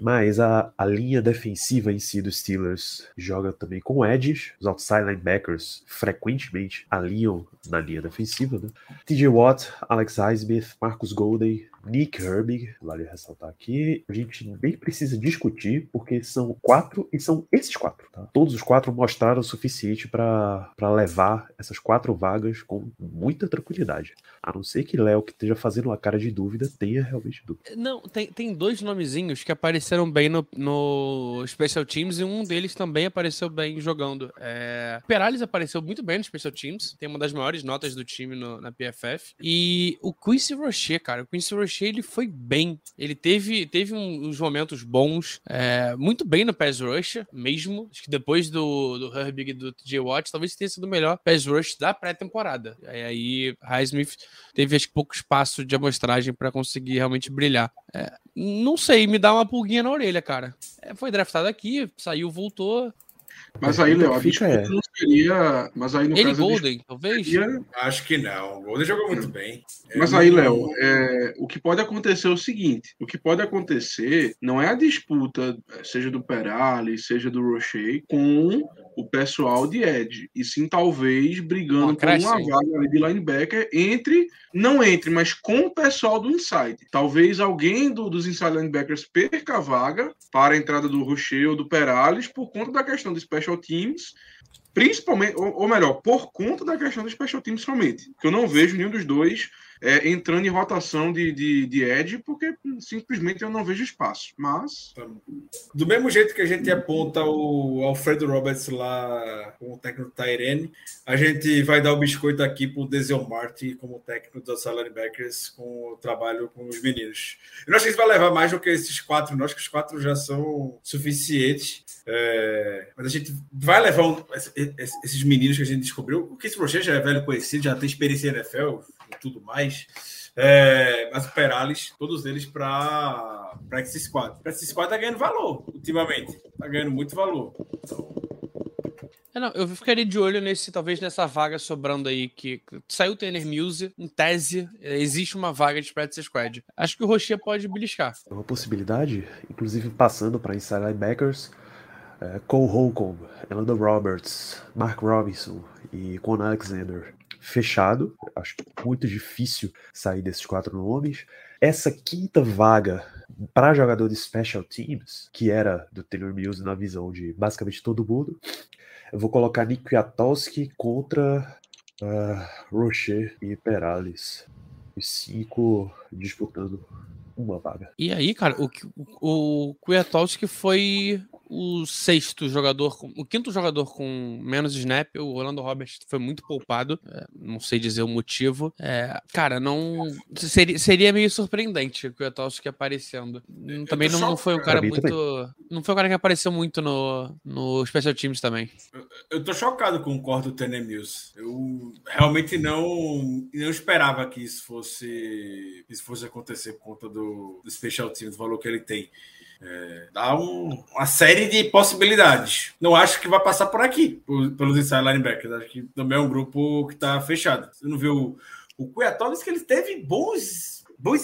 Mas a, a linha defensiva em si dos Steelers joga também com edges. Os outside linebackers frequentemente alinham na linha defensiva. Né? TJ Watt, Alex Highsmith, Marcus Golden, Nick Herbig, vale ressaltar aqui. A gente nem precisa discutir, porque são quatro e são esses quatro. Tá? Todos os quatro mostraram o suficiente para levar essas quatro vagas com muita tranquilidade. A não ser que Léo, que esteja fazendo uma cara de dúvida, tenha realmente dúvida. Não, tem, tem dois nomezinhos que apareceram bem no, no Special Teams e um deles também apareceu bem jogando. É... Perales apareceu muito bem no Special Teams, tem uma das maiores notas do time no- na PFF. E o Quincy Rocher, cara, o Quincy Rocher ele foi bem. Ele teve, teve uns momentos bons, é, muito bem no pass rush mesmo. Acho que depois do, do Herbig e do TJ Watt, talvez tenha sido o melhor pass rush da pré-temporada. Aí, Highsmith teve acho pouco espaço de amostragem para conseguir realmente brilhar. É, não sei, me dá uma pulguinha na orelha, cara. É, foi draftado aqui, saiu, voltou. Mas aí, Léo, a Fica, disputa é. não seria. Mas aí, no Ele caso, Golden, talvez. disputa seria- Acho que não. O Golden jogou muito bem. Mas É, aí, Léo, é, o que pode acontecer é o seguinte: o que pode acontecer não é a disputa, seja do Perales, seja do Rocher, com o pessoal de Edge, e sim talvez brigando Um por uma vaga ali de linebacker entre, não entre, mas com o pessoal do inside. Talvez alguém do- dos inside linebackers perca a vaga para a entrada do Rocher ou do Perales por conta da questão do special teams. Principalmente, ou, ou melhor, por conta da questão do special teams somente. Que eu não vejo nenhum dos dois é, entrando em rotação de, de, de Edge, porque simplesmente eu não vejo espaço. Mas. Do mesmo jeito que a gente aponta o Alfredo Roberts lá como técnico do Tyrene, a gente vai dar o biscoito aqui pro Denzel Martin como técnico dos linebackers com o trabalho com os meninos. Eu não acho que isso vai levar mais do que esses quatro, acho que os quatro já são suficientes. É, mas a gente vai levar um- esse- esse- esses meninos que a gente descobriu. O Keith Rocher já é velho conhecido, já tem experiência em NFL e tudo mais. É, mas o Perales, todos eles para Practice Squad. Practice Squad tá ganhando valor ultimamente. Tá ganhando muito valor. É, não, eu ficaria de olho nesse, talvez nessa vaga sobrando aí, que que saiu o Tanner Muse, em tese, é, existe uma vaga de practice squad. Acho que o Rocher pode beliscar. É uma possibilidade, inclusive passando para inside linebackers, é, Cole Holcomb, Elando Roberts, Mark Robinson e Con Alexander. Fechado, acho muito difícil sair desses quatro nomes. Essa quinta vaga para jogador de special teams, que era do Taylor Mills na visão de basicamente todo mundo, eu vou colocar Nick Kwiatkowski contra ah, Rocher e Perales. Os cinco disputando uma vaga. E aí, cara, o, o, o foi o sexto jogador, o quinto jogador com menos snap. O Rolando Roberts foi muito poupado. é, não sei dizer o motivo. É, cara, não. Seria, seria meio surpreendente o Kwiatkowski aparecendo. Também não, não foi um cara muito. Não foi um cara que apareceu muito no, no Special Teams também. Eu tô chocado com o corte do Tanner Mills. Eu realmente não, não esperava que isso fosse, que isso fosse acontecer por conta do, do Special Teams, do valor que ele tem. É, dá um- uma série de possibilidades. Não acho que vai passar por aqui, por- pelos inside linebackers. Acho que também é um grupo que está fechado. Você não viu o Cuiatópolis que ele teve bons. Bons,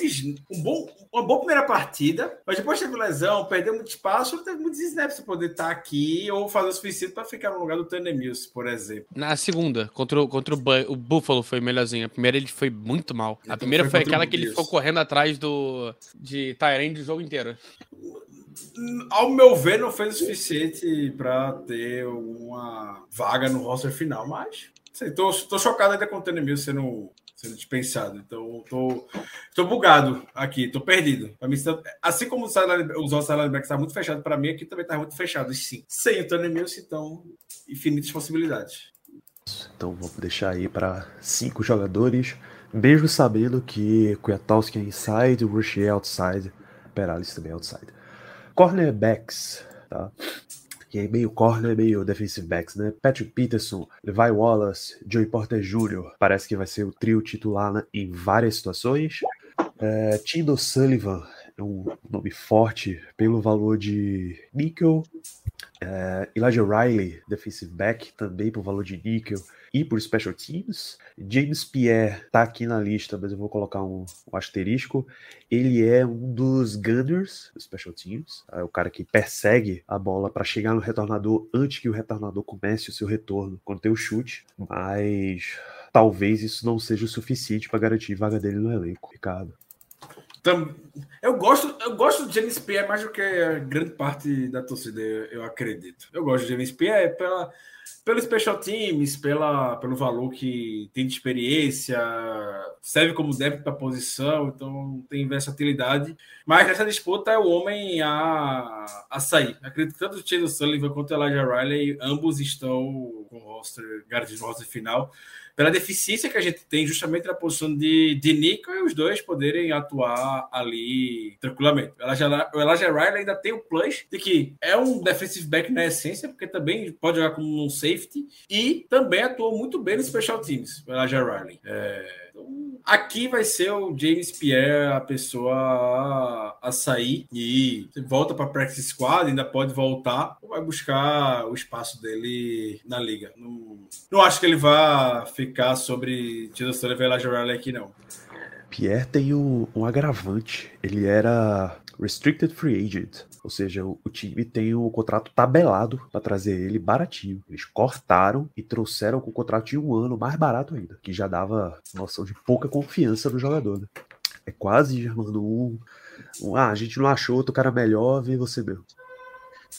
um bom, uma boa primeira partida, mas depois teve lesão, perdeu muito espaço, teve muitos snaps para poder estar aqui ou fazer o suficiente para ficar no lugar do Tanner Mills, por exemplo. Na segunda, contra, o- contra o, o Buffalo foi melhorzinho. A primeira ele foi muito mal. A primeira foi foi o aquela que ele ficou correndo atrás do de Tyrande o jogo inteiro. Ao meu ver, não fez o suficiente para ter uma vaga no roster final, mas Sei, tô, chocado ainda com o Tanner Mills sendo, sendo dispensado. Então, tô, tô bugado aqui, tô perdido. Mim, assim como os nossos linebackers estavam muito fechados, para mim aqui também tá muito fechado. sim, sem o Tanner Mills, então, infinitas possibilidades. Então, vamos deixar aí para cinco jogadores. Mesmo sabendo que Kwiatkowski é inside, Rush é outside, Perales também é outside. Cornerbacks, tá? que é meio corner, meio defensive backs, né? Patrick Peterson, Levi Wallace, Joey Porter Jr. Parece que vai ser o trio titular né? em várias situações. É, Tino Sullivan é um nome forte pelo valor de níquel. É, Elijah Riley, defensive back, também por valor de níquel e por special teams. James Pierre tá aqui na lista, mas eu vou colocar um, um asterisco. Ele é um dos gunners dos special teams, é o cara que persegue a bola para chegar no retornador antes que o retornador comece o seu retorno quando tem o chute, mas talvez isso não seja o suficiente para garantir vaga dele no elenco, Ricardo. Eu gosto, eu gosto de James Pierre mais do que a grande parte da torcida, eu, acredito. Eu gosto de James Pierre pela, pelo special teams, pela, pelo valor que tem de experiência, serve como débito para posição, então tem versatilidade. Mas nessa disputa é o homem a, a sair. Acredito que tanto o Chase Sullivan quanto o Elijah Riley, ambos estão com o roster, garantido no roster final pela deficiência que a gente tem justamente na posição de, de Nico e os dois poderem atuar ali tranquilamente. O Elijah, Riley ainda tem o plus de que é um defensive back na essência, porque também pode jogar como um safety e também atuou muito bem nos special teams, o Elijah Riley. É, aqui vai ser o James Pierre a pessoa a, sair e volta para practice squad, ainda pode voltar ou vai buscar o espaço dele na liga. Não, não acho que ele vá ficar sobre Tito Sullivan e Elijah aqui, não. Pierre tem um, um agravante. Ele era restricted free agent, ou seja, o, time tem o contrato tabelado para trazer ele baratinho. Eles cortaram e trouxeram com o contrato de um ano mais barato ainda, que já dava noção de pouca confiança no jogador. Né? É quase, Germano, um, um, ah, a gente não achou outro cara melhor, vem você mesmo.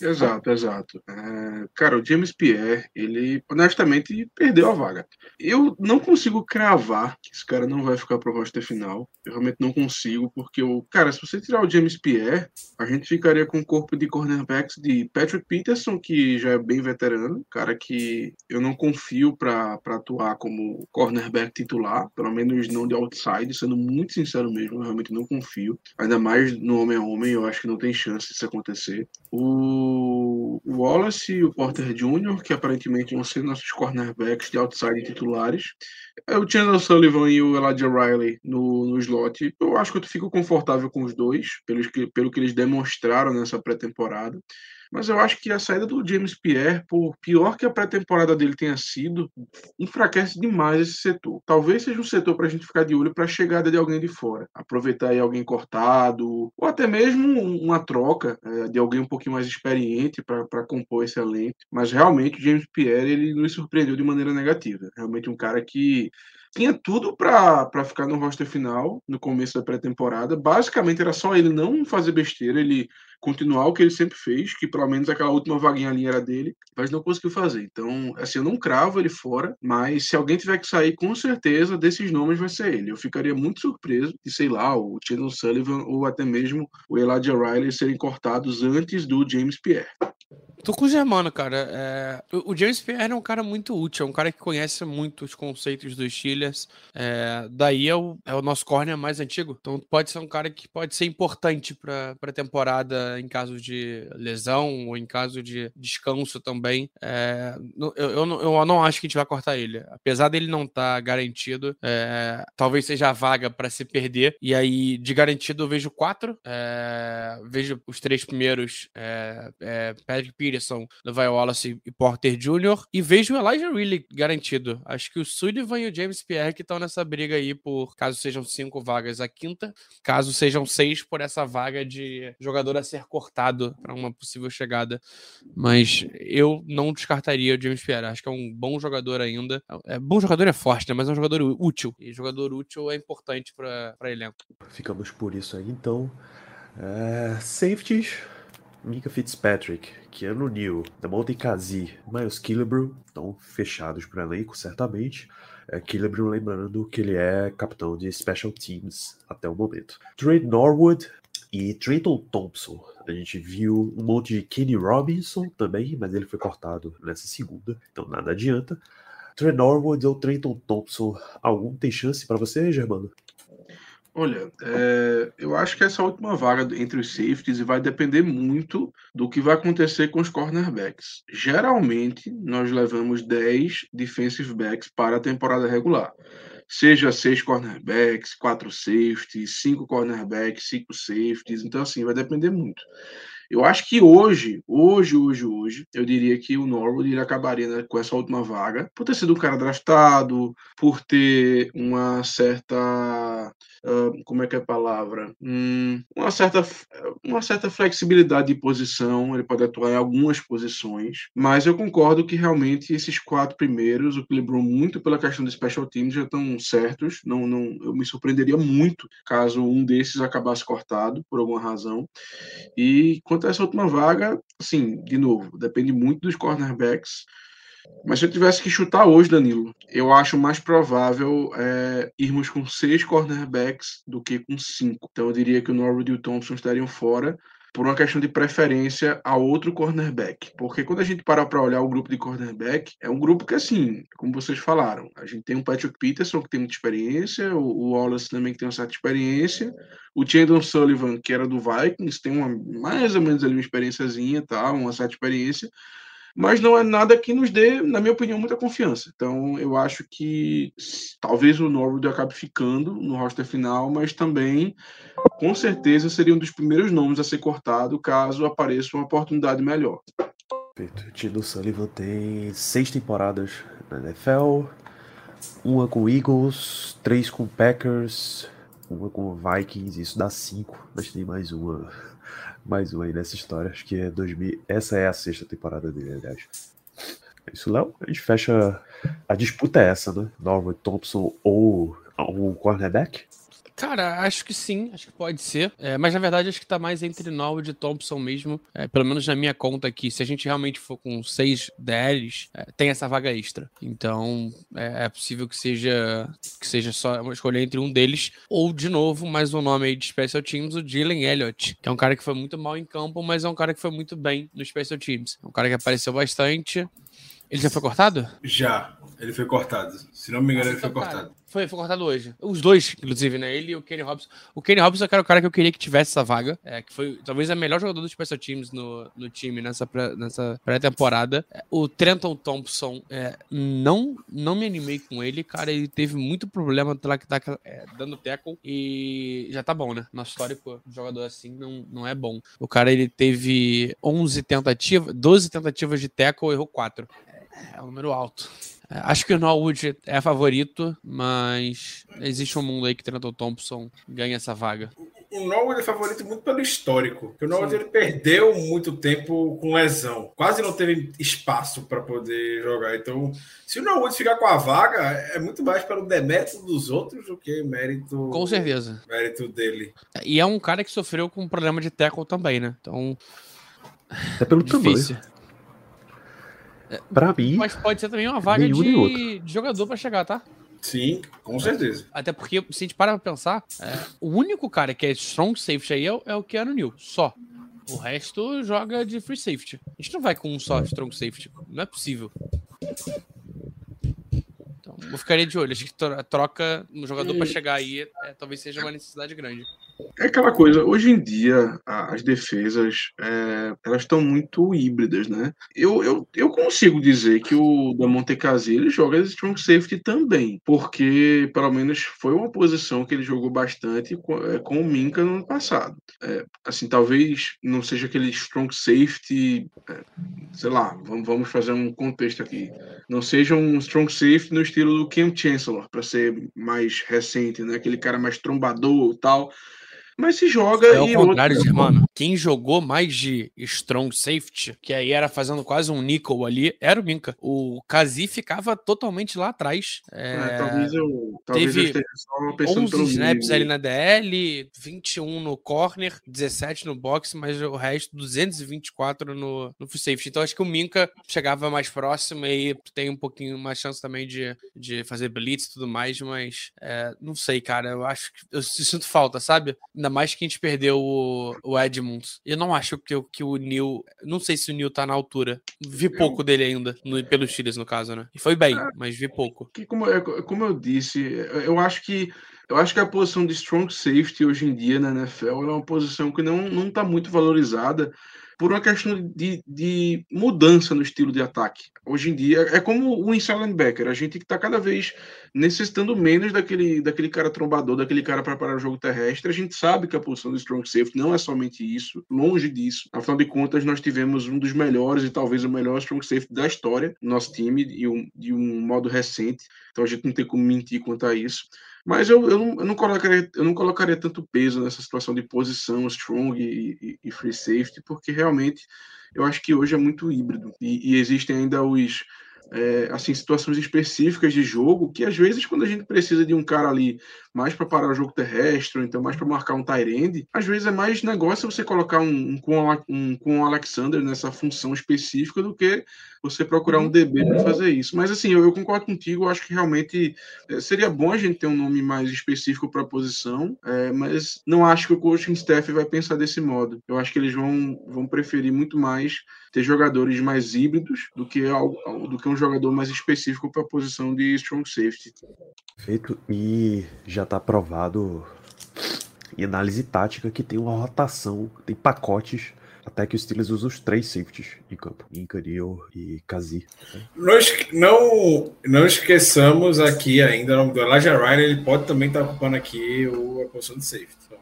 Exato, exato. É, cara, o James Pierre, ele honestamente perdeu a vaga. Eu não consigo cravar que esse cara não vai ficar pro roster final. Eu realmente não consigo, porque o cara, se você tirar o James Pierre, a gente ficaria com um corpo de cornerbacks de Patrick Peterson, que já é bem veterano, cara que eu não confio para atuar como cornerback titular, pelo menos não de outside, sendo muito sincero mesmo, eu realmente não confio. Ainda mais no homem a homem, eu acho que não tem chance disso acontecer. O o Wallace e o Porter Jr., que aparentemente vão ser nossos cornerbacks de outside titulares. O Sullivan e o Elijah Riley no, no slot. Eu acho que eu fico confortável com os dois, pelo que, pelo que eles demonstraram nessa pré-temporada. Mas eu acho que a saída do James Pierre, por pior que a pré-temporada dele tenha sido, enfraquece demais esse setor. Talvez seja um setor para a gente ficar de olho para a chegada de alguém de fora. Aproveitar aí alguém cortado, ou até mesmo uma troca é, de alguém um pouquinho mais experiente para compor esse elenco. Mas realmente o James Pierre ele nos surpreendeu de maneira negativa. Realmente um cara que tinha tudo para ficar no roster final no começo da pré-temporada. Basicamente era só ele não fazer besteira, ele continuar o que ele sempre fez, que pelo menos aquela última vaguinha ali era dele, mas não conseguiu fazer. Então, assim, eu não cravo ele fora, mas se alguém tiver que sair, com certeza desses nomes vai ser ele. Eu ficaria muito surpreso de, sei lá, o Chandler Sullivan ou até mesmo o Elijah Riley serem cortados antes do James Pierre. Tô com o Germano, cara. É... O James Pierre é um cara muito útil, é um cara que conhece muito os conceitos dos Steelers. É... Daí é o, é o nosso corner mais antigo. Então pode ser um cara que pode ser importante para a temporada em caso de lesão ou em caso de descanso também. É... Eu, eu, não, eu não acho que a gente vai cortar ele. Apesar dele não estar tá garantido, é... talvez seja a vaga para se perder. E aí, de garantido, eu vejo quatro. É, vejo os três primeiros: Patrick Peterson, Levi Wallace e Porter Jr. E vejo o Elijah Riley garantido. Acho que o Sullivan e o James Pierre que estão nessa briga aí por caso sejam cinco vagas a quinta, caso sejam seis por essa vaga de jogador a ser cortado para uma possível chegada. Mas eu não descartaria o James Pierre. Acho que é um bom jogador ainda. É, bom jogador é forte, né? Mas é um jogador útil. E jogador útil é importante para elenco. Ficamos por isso aí, então. É, safeties Mika Fitzpatrick, Keanu Neal, Damonte Kazi, Miles Killebrew estão fechados para o elenco, certamente. É, Killebrew lembrando que ele é capitão de Special Teams até o momento. Trey Norwood e Trenton Thompson. A gente viu um monte de Kenny Robinson também, mas ele foi cortado nessa segunda, então nada adianta. Trey ou Trenton Thompson, algum tem chance para você, Germano? Olha, é, eu acho que essa última vaga entre os safeties vai depender muito do que vai acontecer com os cornerbacks. Geralmente, nós levamos 10 defensive backs para a temporada regular. Seja seis cornerbacks, quatro safeties, cinco cornerbacks, cinco safeties. Então, assim, vai depender muito. Eu acho que hoje, hoje, hoje, hoje, eu diria que o Norwood ele acabaria né, com essa última vaga, por ter sido um cara draftado, por ter uma certa. Uh, como é que é a palavra? Hum, uma, certa, uma certa flexibilidade de posição, ele pode atuar em algumas posições, mas eu concordo que realmente esses quatro primeiros, o que lembrou muito pela questão do special teams, já estão certos. Não, não, eu me surpreenderia muito caso um desses acabasse cortado por alguma razão. E quando quanto a essa última vaga, assim, de novo, depende muito dos cornerbacks. Mas se eu tivesse que chutar hoje, Danilo, eu acho mais provável é, irmos com seis cornerbacks do que com cinco. Então eu diria que o Norwood e o Thompson estariam fora por uma questão de preferência a outro cornerback. Porque quando a gente para para olhar o grupo de cornerback, é um grupo que, assim, como vocês falaram, a gente tem o Patrick Peterson, que tem muita experiência, o Wallace também, que tem uma certa experiência, o Chandon Sullivan, que era do Vikings, tem uma, mais ou menos ali uma experiênciazinha, tá? uma certa experiência, mas não é nada que nos dê, na minha opinião, muita confiança. Então, eu acho que talvez o Norwood acabe ficando no roster final, mas também, com certeza, seria um dos primeiros nomes a ser cortado caso apareça uma oportunidade melhor. Perfeito. Tino Sullivan tem seis temporadas na NFL, uma com Eagles, três com Packers, uma com Vikings, isso dá cinco, mas tem mais uma mais um aí nessa história. Acho que é 2000. Essa é a sexta temporada dele, aliás. É isso, Léo. A gente fecha. A disputa é essa, né? Norman Thompson ou um cornerback? Cara, acho que sim, acho que pode ser. É, mas na verdade acho que tá mais entre Norwood e Thompson mesmo. É, pelo menos na minha conta aqui. Se a gente realmente for com seis DLs, é, tem essa vaga extra. Então é, é, possível que seja que seja só uma escolha entre um deles. Ou, de novo, mais um nome aí de Special Teams, o Dylan Elliott, que é um cara que foi muito mal em campo, mas é um cara que foi muito bem no Special Teams. É um cara que apareceu bastante. Ele já foi cortado? Já, ele foi cortado. Se não me engano, ah, ele foi cortado. Foi, foi cortado hoje. Os dois, inclusive, né? Ele e o Kenny Robson. O Kenny Robson era o cara que eu queria que tivesse essa vaga. É, que foi talvez o melhor jogador dos Special Teams no, no time nessa, pré, nessa pré-temporada. É, o Trenton Thompson, é, não, não me animei com ele, cara. Ele teve muito problema que tá é, dando tackle. E já tá bom, né? Nosso histórico, um jogador assim não, não é bom. O cara, ele teve 11 tentativas, 12 tentativas de tackle, errou 4. É, é um número alto. É, acho que o Norwood é favorito, mas existe um mundo aí que Trenton Thompson ganha essa vaga. O Norwood é favorito muito pelo histórico. o Norwood ele perdeu muito tempo com lesão. Quase não teve espaço para poder jogar. Então, se o Norwood ficar com a vaga, é muito mais pelo demérito dos outros do que mérito. Com certeza. Mérito dele. E é um cara que sofreu com um problema de tackle também, né? Então. É pelo difícil. tamanho. Pra mim. Mas pode ser também uma vaga de, de jogador para chegar, tá? Sim, com certeza. Até porque, se a gente para pra pensar, é, o único cara que é strong safety aí é, é o Keanu Neal, só. O resto joga de free safety. A gente não vai com um só strong safety. Não é possível. Então, eu ficaria de olho. Acho que troca um jogador para chegar aí é, talvez seja uma necessidade grande. É aquela coisa, hoje em dia as defesas é, elas estão muito híbridas, né? Eu, eu, eu consigo dizer que o da Montecasile joga de strong safety também, porque pelo menos foi uma posição que ele jogou bastante com, é, com o Minka no ano passado. É, assim, talvez não seja aquele strong safety, é, sei lá, vamos, vamos fazer um contexto aqui. Não seja um strong safety no estilo do Cam Chancellor, para ser mais recente, né? Aquele cara mais trombador e tal mas se joga É o contrário, outro- Germano. Quem jogou mais de strong safety, que aí era fazendo quase um nickel ali, era o Minka. O Kazi ficava totalmente lá atrás. É, É, talvez eu, talvez teve eu só pensando 11 pelo snaps ali na DL, 21 no corner, 17 no box, mas o resto 224 no, no free safety. Então acho que o Minka chegava mais próximo e tem um pouquinho mais chance também de, de fazer blitz e tudo mais, mas é, não sei, cara. Eu acho que eu sinto falta, sabe? Ainda mais que a gente perdeu o, o Edmunds. Eu não acho que, o- que o Neil. Não sei se o Neil tá na altura. Vi pouco dele ainda, no, pelos Steelers, no caso, né? E foi bem, mas vi pouco. que como, como eu disse, eu acho que eu acho que a posição de strong safety hoje em dia na NFL é uma posição que não não está muito valorizada por uma questão de, de mudança no estilo de ataque. Hoje em dia é como o inside linebacker, a gente está cada vez necessitando menos daquele, daquele cara trombador, daquele cara para parar o jogo terrestre. A gente sabe que a posição do strong safety não é somente isso, longe disso. Afinal de contas, nós tivemos um dos melhores e talvez o melhor strong safety da história no nosso time e um, de um modo recente. Então a gente não tem como mentir quanto a isso. Mas eu, eu, não, eu, não colocaria, eu não colocaria tanto peso nessa situação de posição strong e, e- e free safety, porque realmente eu acho que hoje é muito híbrido. E, e existem ainda os. é, assim, situações específicas de jogo que às vezes quando a gente precisa de um cara ali mais para parar o jogo terrestre, ou então mais para marcar um end, às vezes é mais negócio você colocar um, um, com um, com o Alexander nessa função específica do que você procurar um DB para fazer isso. Mas assim, eu, eu concordo contigo, eu acho que realmente é, seria bom a gente ter um nome mais específico para a posição, é, mas não acho que o coaching staff vai pensar desse modo. Eu acho que eles vão, vão preferir muito mais ter jogadores mais híbridos do que, algo, do que um jogador mais específico para a posição de strong safety. Feito. E já tá provado em análise tática que tem uma rotação, tem pacotes até que os Steelers usam os três safeties em campo. Inca, Neal e Kazi. Não, não, não esqueçamos aqui ainda o nome do Elijah Ryan, ele pode também estar ocupando aqui o, a posição de safety. Então,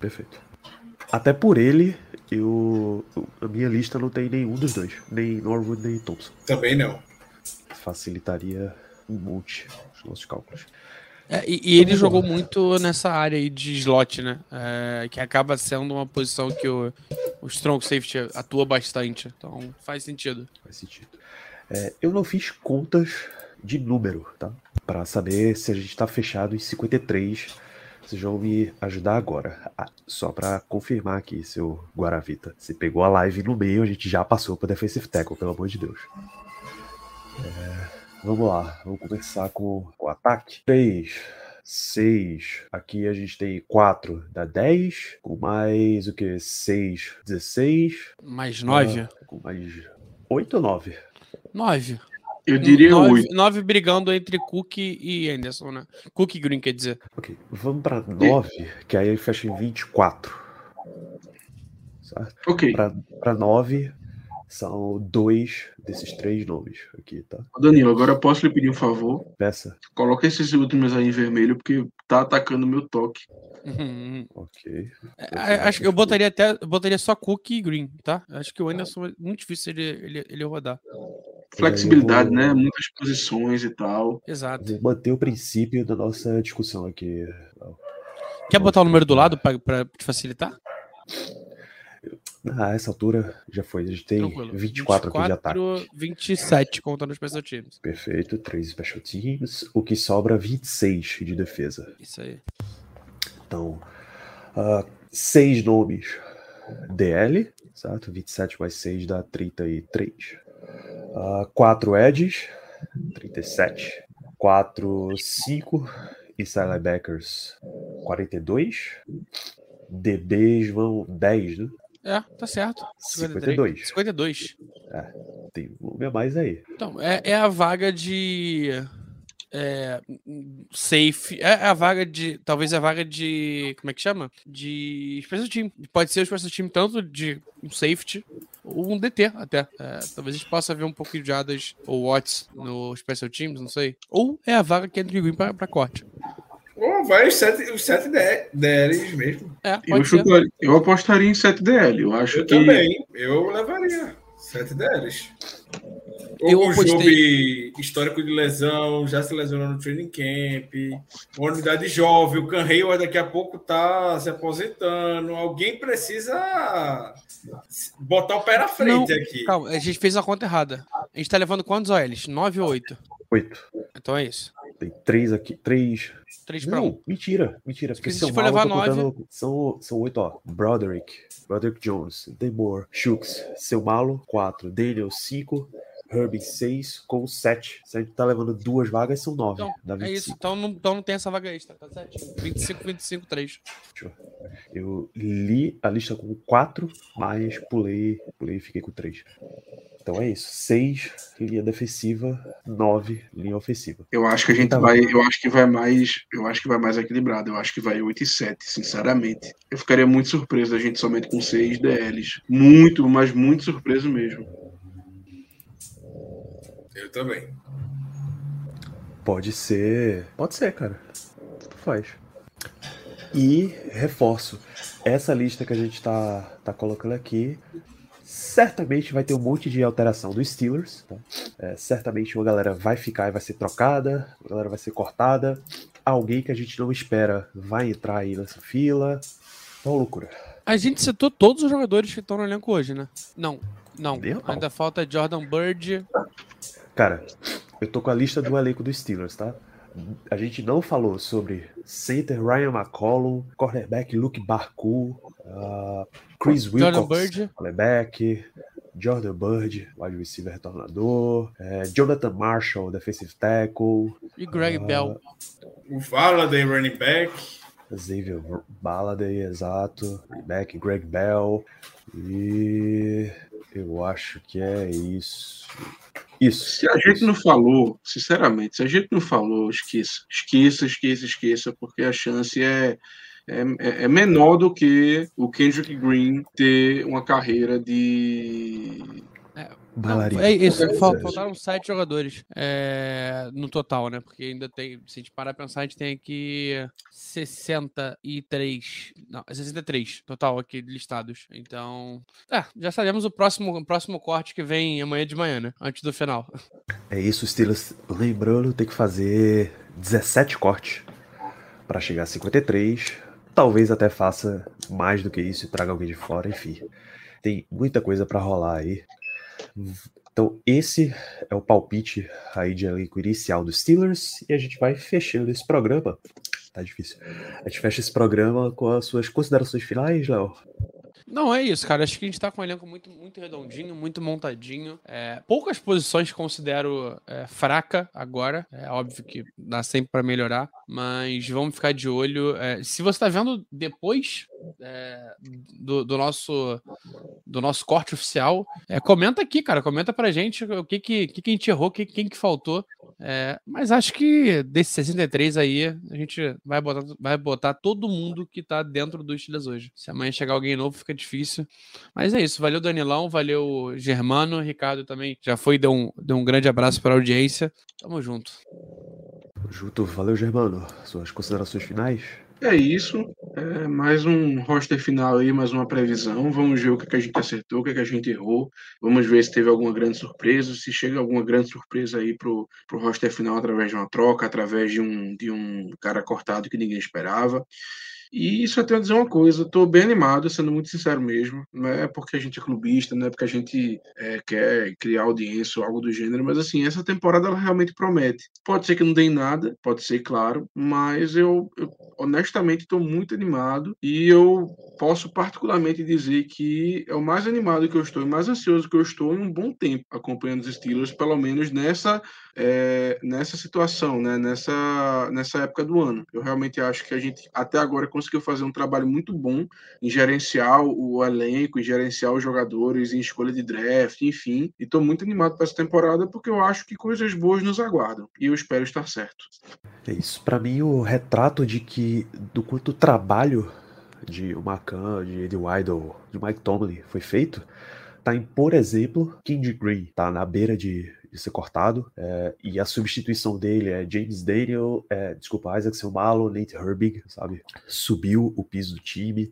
Perfeito. Até por ele, eu, a minha lista não tem nenhum dos dois. Nem Norwood, nem Thompson. também não. Facilitaria um monte os nossos cálculos. É, e, e ele jogou muito nessa área aí de slot, né? É, que acaba sendo uma posição que o, o strong safety atua bastante. Então faz sentido. Faz sentido. É, eu não fiz contas de número, tá? Pra saber se a gente tá fechado em 53. Vocês vão me ajudar agora. Ah, só pra confirmar aqui, seu Guaravita. Você pegou a live no meio, a gente já passou pra Defensive Tackle, pelo amor de Deus. É, vamos lá, vamos começar com o ataque. 3, 6. Aqui a gente tem 4 dá 10. Com mais o que? 6, 16. Mais nove? Com mais 8 ou 9? Nove. Eu diria nove, oito. nove brigando entre Cook e Anderson, né? Cook e Green, quer dizer. Ok, vamos pra 9, que aí fecha em 24. Certo? Ok, Pra, pra 9, são dois desses três nomes aqui, tá? Danilo, agora eu posso lhe pedir um favor? Peça. Coloca esses últimos aí em vermelho, porque tá atacando meu toque. Uhum. Ok. É, Acho que eu botaria até. Eu botaria só Cook e Green, tá? Acho que o Anderson é muito difícil ele, ele, ele rodar. Flexibilidade, Eu vou- né? Muitas posições e tal. Exato. Vou manter o princípio da nossa discussão aqui. Quer botar o número do lado pra te facilitar? A essa altura já foi. A gente tem Tranquilo. 24, aqui de ataque. 27 contando os special teams. Perfeito, 3 special teams. O que sobra 26 de defesa. Isso aí. Então, ah, seis nomes DL, certo? 27 mais 6 dá 33. Ah, quatro edges, 37. 4, 5 inside linebackers, 42. DBs vão 10, né? É, tá certo. 52. 52. Tem um a mais aí. Então, é, é a vaga de. É, safe. É a vaga de. Talvez a vaga de. Como é que chama? De special team. Pode ser o special team tanto de um safety ou um DT até. É, talvez a gente possa ver um pouquinho de Adas ou Watts no special teams, não sei. Ou é a vaga que é Green pra, pra corte. Vai os sete, os sete D- DLs mesmo. É, Eu, chutaria- eu apostaria em 7DL. Eu acho Eu que. também. Eu levaria sete DLs. eu o apostei. Job, histórico de lesão, já se lesionou no training camp. Uma unidade jovem, o Can Hayward daqui a pouco tá se aposentando. Alguém precisa botar o pé na frente Não, aqui. Calma, a gente fez a conta errada. A gente tá levando quantos OLs? 9 ou 8? Oito. Então é isso. Tem três aqui. Três. 3 para 1. Não, mentira, mentira. Porque se gente for eu levar tô nove- contando- São, são oito, ó. Broderick, Broderick Jones, Demore, Shooks, seu malo, quatro. Daniel, cinco. Herbie, seis. Com sete. Se a gente tá levando duas vagas, são nove. Então, Dá é 25. isso. Então não, então não tem essa vaga extra, tá certinho. 25, 25, 3. Eu li a lista com quatro, mas pulei, pulei e fiquei com três. Então é isso. Seis, linha defensiva, nove, linha ofensiva. Eu acho que a gente Tá bom. vai, eu acho que vai mais, eu acho que vai mais equilibrado. Eu acho que vai 8 e 7, sinceramente. Eu ficaria muito surpreso da gente somente com 6 DLs. Muito, mas muito surpreso mesmo. Eu também. Pode ser. Pode ser, cara. Tanto faz. E reforço. Essa lista que a gente tá, tá colocando aqui. Certamente vai ter um monte de alteração dos Steelers. tá? É, certamente uma galera vai ficar e vai ser trocada. Uma galera vai ser cortada. Alguém que a gente não espera vai entrar aí nessa fila. Então, loucura. A gente citou todos os jogadores que estão no elenco hoje, né? Não, não. Ainda falta Jordan Bird. Cara, eu tô com a lista do elenco dos Steelers, tá? A gente não falou sobre center Ryan McCollum, cornerback Luke Barku, ah, Chris Jordan Wilcox, Bird. cornerback, Jordan Bird, wide receiver retornador, eh, Jonathan Marshall, defensive tackle, E Greg Ah, Bell. O Valladay, running back. Xavier Balladay, exato, running back Greg Bell e eu acho que é isso. Isso. Se a gente não falou, sinceramente, se a gente não falou, esqueça. Esqueça, esqueça, esqueça, porque a chance é, é, é menor do que o Kendrick Green ter uma carreira de. É isso, fal- É. faltaram sete jogadores é, no total, né? Porque ainda tem, se a gente parar pra pensar, a gente tem aqui 63. Não, é 63 total aqui listados. Então, é, já sabemos o próximo, o próximo corte que vem amanhã de manhã, né? Antes do final. É isso, Steelers. Lembrando, tem que fazer 17 cortes para chegar a 53. Talvez até faça mais do que isso e traga alguém de fora, enfim. Tem muita coisa para rolar aí. Então, esse é o palpite aí de elenco inicial dos Steelers e a gente vai fechando esse programa. Tá difícil. A gente fecha esse programa com as suas considerações finais, Léo. Não, é isso, cara. Acho que a gente tá com um elenco muito, muito redondinho, muito montadinho. É, poucas posições considero é, fraca agora. É óbvio que dá sempre pra melhorar, mas vamos ficar de olho. É, se você tá vendo depois é, do, do nosso do nosso corte oficial, é, comenta aqui, cara. Comenta pra gente o que que, que, a gente errou, que, quem que faltou. É, mas acho que desse 63 aí, a gente vai botar, vai botar todo mundo que tá dentro dos Steelers hoje. Se amanhã chegar alguém novo, fica difícil. Mas é isso. Valeu, Danilão. Valeu, Germano. Ricardo também já foi, deu um, deu um grande abraço pra audiência. Tamo junto. Junto, valeu, Germano. Suas considerações finais? É isso. É mais um roster final aí, mais uma previsão. Vamos ver o que, a gente acertou, o que, a gente errou. Vamos ver se teve alguma grande surpresa, se chega alguma grande surpresa aí pro, pro roster final através de uma troca, através de um, de um cara cortado que ninguém esperava. E só tenho a dizer uma coisa, estou bem animado, sendo muito sincero mesmo. Não é porque a gente é clubista, não é porque a gente é, quer criar audiência ou algo do gênero, mas assim, essa temporada ela realmente promete. Pode ser que não dê nada, pode ser, claro, mas eu, eu honestamente estou muito animado e eu posso particularmente dizer que é o mais animado que eu estou e mais ansioso que eu estou em um bom tempo acompanhando os Steelers, pelo menos nessa é, nessa situação, né? nessa, nessa época do ano. Eu realmente acho que a gente até agora conseguiu fazer um trabalho muito bom em gerenciar o elenco, em gerenciar os jogadores, em escolha de draft, enfim. E estou muito animado para essa temporada porque eu acho que coisas boas nos aguardam e eu espero estar certo. É isso. Para mim, o retrato de que do quanto trabalho de Macan, de Eddie Weidel, de Mike Tomlin foi feito, tá em, por exemplo, King Green, tá na beira de, de ser cortado, é, e a substituição dele é James Daniel, é, desculpa, Isaac Selmalo, Nate Herbig, sabe? Subiu o piso do time.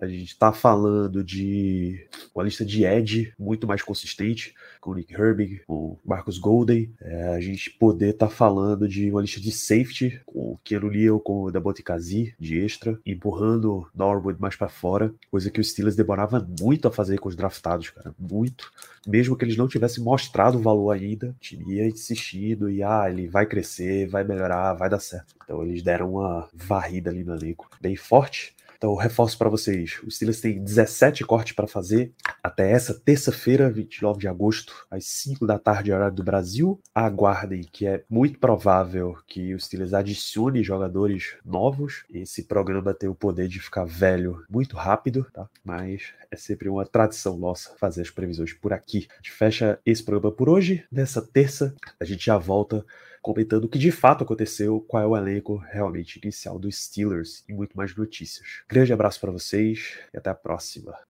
A gente tá falando de uma lista de Ed muito mais consistente, com Nick Herbig, com Marcus Golden. É, a gente poder tá falando de uma lista de safety, com o Keanu Neal, com o Dabote Kazi, de extra, empurrando Norwood mais para fora, coisa que o Steelers demorava muito a fazer com os draftados, cara, muito. Mesmo que eles não tivessem mostrado o valor ainda, tinha insistido e, ah, ele vai crescer, vai melhorar, vai dar certo. Então eles deram uma varrida ali no elenco bem forte. Então, reforço para vocês: o Steelers tem 17 cortes para fazer até essa terça-feira, 29 de agosto, às 5 da tarde, horário do Brasil. Aguardem que é muito provável que o Steelers adicione jogadores novos. Esse programa tem o poder de ficar velho muito rápido, tá? Mas é sempre uma tradição nossa fazer as previsões por aqui. A gente fecha esse programa por hoje. Nessa terça, a gente já volta comentando o que de fato aconteceu, qual é o elenco realmente inicial dos Steelers e muito mais notícias. Grande abraço para vocês e até a próxima.